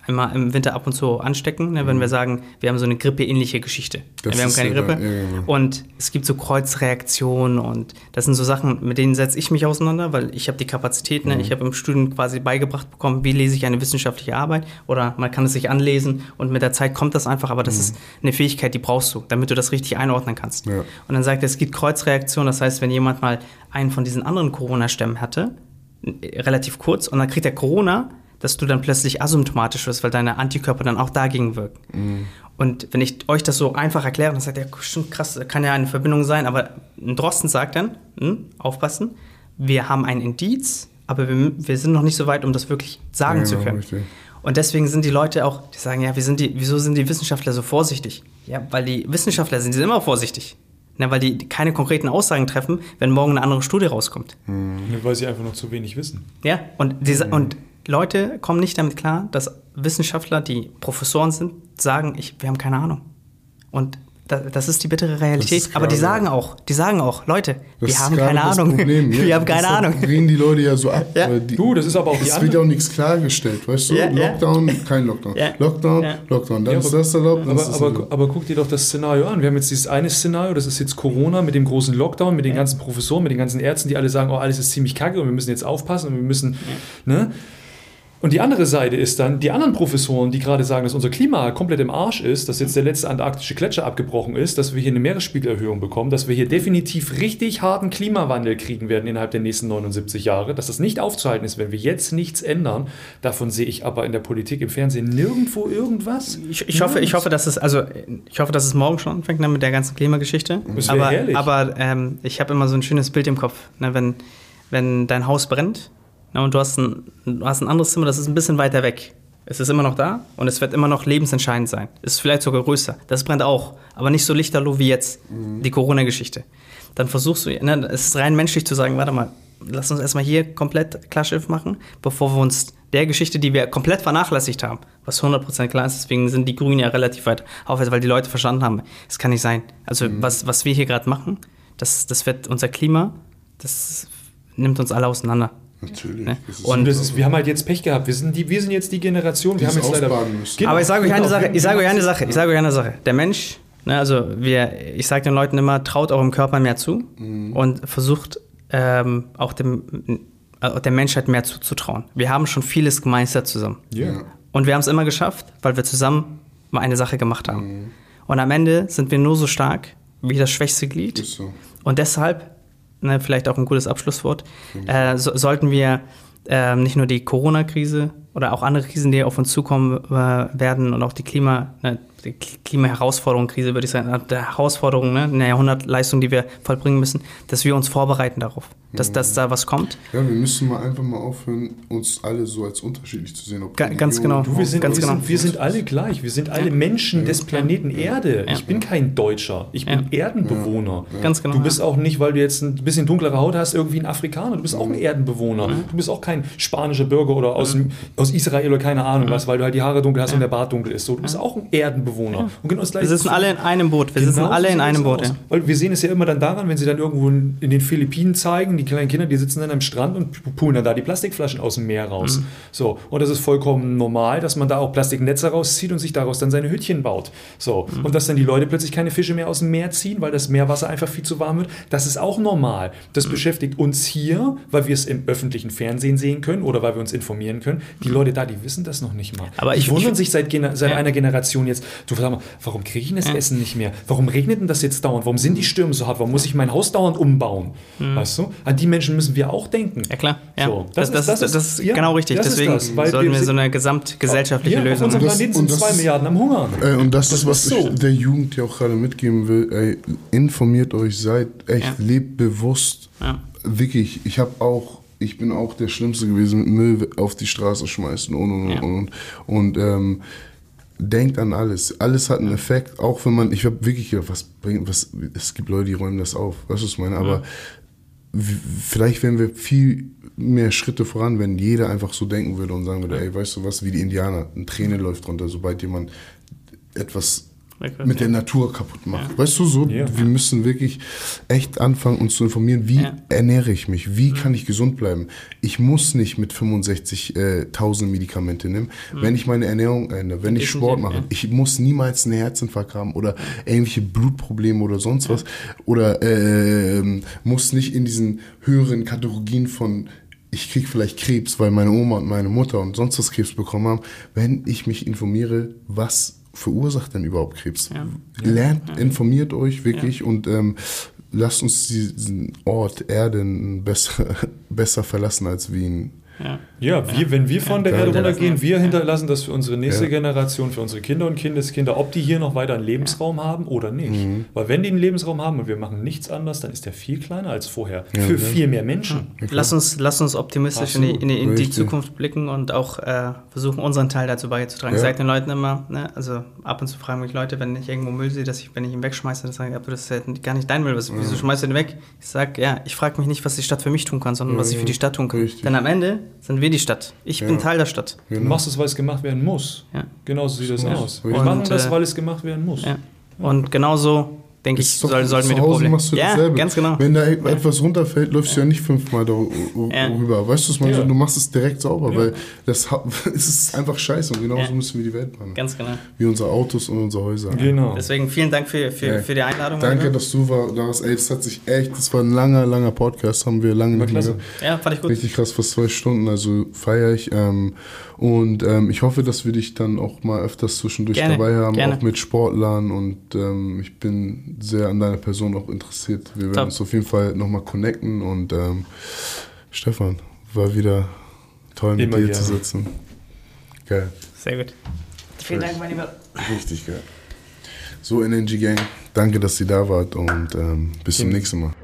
einmal im Winter ab und zu anstecken, ne, wenn wir sagen, wir haben so eine grippeähnliche Geschichte. Mhm. Das wir haben keine ja Grippe. da, ja, genau. Und es gibt so Kreuzreaktionen und das sind so Sachen, mit denen setze ich mich auseinander, weil ich habe die Kapazität, Mhm. ne? ich habe im Studium quasi beigebracht bekommen, wie lese ich eine wissenschaftliche Arbeit oder man kann es sich anlesen und mit der Zeit kommt das einfach, aber das ist eine Fähigkeit, die brauchst du, damit du das richtig einordnen kannst. Mhm. Ja. Und dann sagt er, es gibt Kreuzreaktionen, das heißt, wenn jemand mal einen von diesen anderen Corona-Stämmen hatte, äh, relativ kurz, und dann kriegt er Corona, dass du dann plötzlich asymptomatisch wirst, weil deine Antikörper dann auch dagegen wirken. Und wenn ich euch das so einfach erkläre, dann sagt er, schon krass, kann ja eine Verbindung sein, aber ein Drosten sagt dann, hm, aufpassen, wir haben ein Indiz, aber wir, wir sind noch nicht so weit, um das wirklich sagen Ja, zu genau, können. richtig. Und deswegen sind die Leute auch, die sagen, ja, sind die, wieso sind die Wissenschaftler so vorsichtig? Ja, weil die Wissenschaftler sind, die sind immer vorsichtig. Na, weil die keine konkreten Aussagen treffen, wenn morgen eine andere Studie rauskommt. Weil sie einfach noch zu wenig wissen. Ja, und, diese, und Leute kommen nicht damit klar, dass Wissenschaftler, die Professoren sind, sagen, ich, wir haben keine Ahnung. Und Da- Das ist die bittere Realität. Aber die sagen ja. auch, die sagen auch, Leute, Das wir haben keine Ahnung. Problem. Ja, wir haben keine deshalb Ahnung. reden die Leute ja so ab. Ja. Die, Du, das ist aber auch es wird auch nichts klargestellt, weißt du? Ja, ja. Lockdown, kein Lockdown. Ja. Lockdown, Ja. Lockdown. Dann Ja, ist aber- das erlaubt, dann Aber, ist das aber, erlaubt. aber guck dir doch das Szenario an. Wir haben jetzt dieses eine Szenario, das ist jetzt Corona mit dem großen Lockdown, mit den ganzen Professoren, mit den ganzen Ärzten, die alle sagen, oh, alles ist ziemlich kacke und wir müssen jetzt aufpassen und wir müssen, ne? Und die andere Seite ist dann, die anderen Professoren, die gerade sagen, dass unser Klima komplett im Arsch ist, dass jetzt der letzte antarktische Gletscher abgebrochen ist, dass wir hier eine Meeresspiegelerhöhung bekommen, dass wir hier definitiv richtig harten Klimawandel kriegen werden innerhalb der nächsten 79 Jahre, dass das nicht aufzuhalten ist, wenn wir jetzt nichts ändern. Davon sehe ich aber in der Politik, im Fernsehen nirgendwo irgendwas. Ich, ich, hoffe, ich hoffe, dass es, also ich hoffe, dass es morgen schon anfängt ne, mit der ganzen Klimageschichte. Das aber herrlich. aber ähm, ich habe immer so ein schönes Bild im Kopf, ne, wenn, wenn dein Haus brennt ne, und du hast, ein, du hast ein anderes Zimmer, das ist ein bisschen weiter weg. Es ist immer noch da und es wird immer noch lebensentscheidend sein. Es ist vielleicht sogar größer. Das brennt auch, aber nicht so lichterloh wie jetzt, die Corona-Geschichte. Dann versuchst du, ne, es ist rein menschlich zu sagen, warte mal, lass uns erstmal hier komplett Klarschiff machen, bevor wir uns der Geschichte, die wir komplett vernachlässigt haben, was 100% klar ist, deswegen sind die Grünen ja relativ weit aufwärts, weil die Leute verstanden haben, es kann nicht sein. Also was, was wir hier gerade machen, das, das wird unser Klima, das nimmt uns alle auseinander. Natürlich. Ne? Das ist Und das ist, wir haben halt jetzt Pech gehabt. Wir sind, die, wir sind jetzt die Generation, wir Die haben es jetzt leider. Genau, Aber ich sage euch eine genau. Sache, ich sage euch eine Wir- Sache, ich sage euch eine Sache. Der Mensch, ne, also wir, ich sage den Leuten immer, traut eurem Körper mehr zu und versucht ähm, auch dem, äh, der Menschheit mehr zuzutrauen. Wir haben schon vieles gemeistert zusammen. Ja. Und wir haben es immer geschafft, weil wir zusammen mal eine Sache gemacht haben. Und am Ende sind wir nur so stark wie das schwächste Glied. Ist so. Und deshalb, ne, vielleicht auch ein gutes Abschlusswort, äh, so, sollten wir ähm, nicht nur die Corona-Krise oder auch andere Krisen, die auf uns zukommen äh, werden und auch die Klima, ne, Klimaherausforderung, Krise würde ich sagen, äh, der Herausforderung, ne, eine Jahrhundertleistung, die wir vollbringen müssen, dass wir uns vorbereiten darauf, dass, dass da was kommt. Ja, wir müssen mal einfach mal aufhören, uns alle so als unterschiedlich zu sehen. Ob Ga- ganz genau. Du, wir sind, Ganz wir, genau. sind, wir sind alle gleich. Wir sind alle Menschen des Planeten Erde. Ich bin kein Deutscher. Ich bin Erdenbewohner. Ganz genau, Du bist ja. auch nicht, weil du jetzt ein bisschen dunklere Haut hast, irgendwie ein Afrikaner. Du bist auch ein Erdenbewohner. Du bist auch kein spanischer Bürger oder aus, aus Israel oder keine Ahnung was, weil du halt die Haare dunkel hast und der Bart dunkel ist. So, du bist auch ein Erdenbewohner. Und genau das Wir Gleiche sitzen alle in einem Boot, wir sitzen Genau alle so in einem Boot. Ja. Weil wir sehen es ja immer dann daran, wenn sie dann irgendwo in den Philippinen zeigen, die kleinen Kinder, die sitzen dann am Strand und poolen dann da die Plastikflaschen aus dem Meer raus. Mhm. So, und das ist vollkommen normal, dass man da auch Plastiknetze rauszieht und sich daraus dann seine Hütchen baut. So, Mhm. und dass dann die Leute plötzlich keine Fische mehr aus dem Meer ziehen, weil das Meerwasser einfach viel zu warm wird, das ist auch normal. Das beschäftigt uns hier, weil wir es im öffentlichen Fernsehen sehen können oder weil wir uns informieren können. Die Leute da, die wissen das noch nicht mal. Mhm. Aber die ich- wundern ich- sich seit, seit Ja. einer Generation jetzt, du sag mal, warum kriege ich denn das Essen nicht mehr? Warum regnet denn das jetzt dauernd? Warum sind die Stürme so hart? Warum muss ich mein Haus dauernd umbauen? Weißt du? An die Menschen müssen wir auch denken. Ja klar, ja. So, das, das, das, ist, das ist genau richtig. das ist Deswegen das, weil sollten wir so eine gesamtgesellschaftliche ja, auf Lösung unserem Das- Planeten und sind das zwei ist- Milliarden am Hungern. Ey, und das, Das ist, was ist so. ich der Jugend ja auch gerade mitgeben will. Ey, informiert euch, seid echt, Ja. lebt bewusst. Ja. Wirklich, ich habe auch, ich bin auch der Schlimmste gewesen mit Müll auf die Straße schmeißen und und Ja. und und. Und ähm, denkt an alles. Alles hat einen Effekt, auch wenn man, ich habe wirklich gedacht, was bringt, was, es gibt Leute, die räumen das auf. Weißt du, was ich meine? Aber w- vielleicht wären wir viel mehr Schritte voran, wenn jeder einfach so denken würde und sagen würde, ey, weißt du was, wie die Indianer, ein Träne läuft runter, sobald jemand etwas Weg- mit der Natur kaputt macht. Weißt du, so, Ja. wir müssen wirklich echt anfangen, uns zu informieren, wie Ja. Mhm. ernähre ich mich, wie kann ich gesund bleiben. Ich muss nicht mit 65.000 Medikamente nehmen, wenn ich meine Ernährung ändere, wenn ich Sport mache. ja. Ich muss niemals einen Herzinfarkt haben oder irgendwelche Blutprobleme oder sonst was. Oder ähm, muss nicht in diesen höheren Kategorien von ich krieg vielleicht Krebs, weil meine Oma und meine Mutter und sonst was Krebs bekommen haben, wenn ich mich informiere, was verursacht denn überhaupt Krebs? Ja. Lernt, informiert euch wirklich und ähm, lasst uns diesen Ort Erde besser, besser verlassen, als wir ihn Ja. Ja, wir, wenn wir von der Erde runtergehen, wir. hinterlassen das für unsere nächste Ja. Generation, für unsere Kinder und Kindeskinder, ob die hier noch weiter einen Lebensraum haben oder nicht. Mhm. Weil wenn die einen Lebensraum haben und wir machen nichts anders, dann ist der viel kleiner als vorher. Ja, für ja. viel mehr Menschen. Lass uns, lass uns optimistisch in die, in, die, in die. Zukunft blicken und auch äh, versuchen, unseren Teil dazu beizutragen. Ja. Ich sage den Leuten immer, ne, also ab und zu fragen mich Leute, wenn ich irgendwo Müll sehe, dass ich, wenn ich ihn wegschmeiße, dann sagen, ja, aber das ist ja gar nicht dein Müll, was, wieso schmeißt du den weg? Ich sage, ja, ich frage mich nicht, was die Stadt für mich tun kann, sondern was ich für die Stadt tun kann. Richtig. Denn am Ende sind wir die Stadt. Ich bin Ja. Teil der Stadt. Du machst es, weil es gemacht werden muss. Ja. Genauso sieht das Ja. aus. Wir Und, machen das, äh, weil es gemacht werden muss. Ja. Und genauso, denke ich, soll, sollten wir zu die Hause Probleme. machst du ja, dasselbe. ganz genau. Wenn da e- etwas runterfällt, läufst du ja nicht fünfmal darüber. Ja. Weißt du, was du machst es direkt sauber, weil das es ist einfach scheiße und genauso Ja. müssen wir die Welt machen. Ganz genau. Wie unsere Autos und unsere Häuser. Genau. Deswegen vielen Dank für, für, für die Einladung. Danke, dass du war, da warst. Ey, das hat sich echt, das war ein langer, langer Podcast, haben wir lange nicht mehr. Ja, fand ich gut. Richtig krass, fast zwei Stunden, also feiere ich. Ähm, und ähm, ich hoffe, dass wir dich dann auch mal öfters zwischendurch Gerne, dabei haben, gerne. auch mit Sportlern. Und ähm, ich bin sehr an deiner Person auch interessiert. Wir werden Top. uns auf jeden Fall nochmal connecten. Und ähm, Stefan, war wieder toll mit Immer dir gerne. zu sitzen. Geil, Sehr gut. Vielen Dank, mein Lieber. richtig geil. So, NNG Gang, danke, dass ihr da wart und ähm, bis zum nächsten Mal.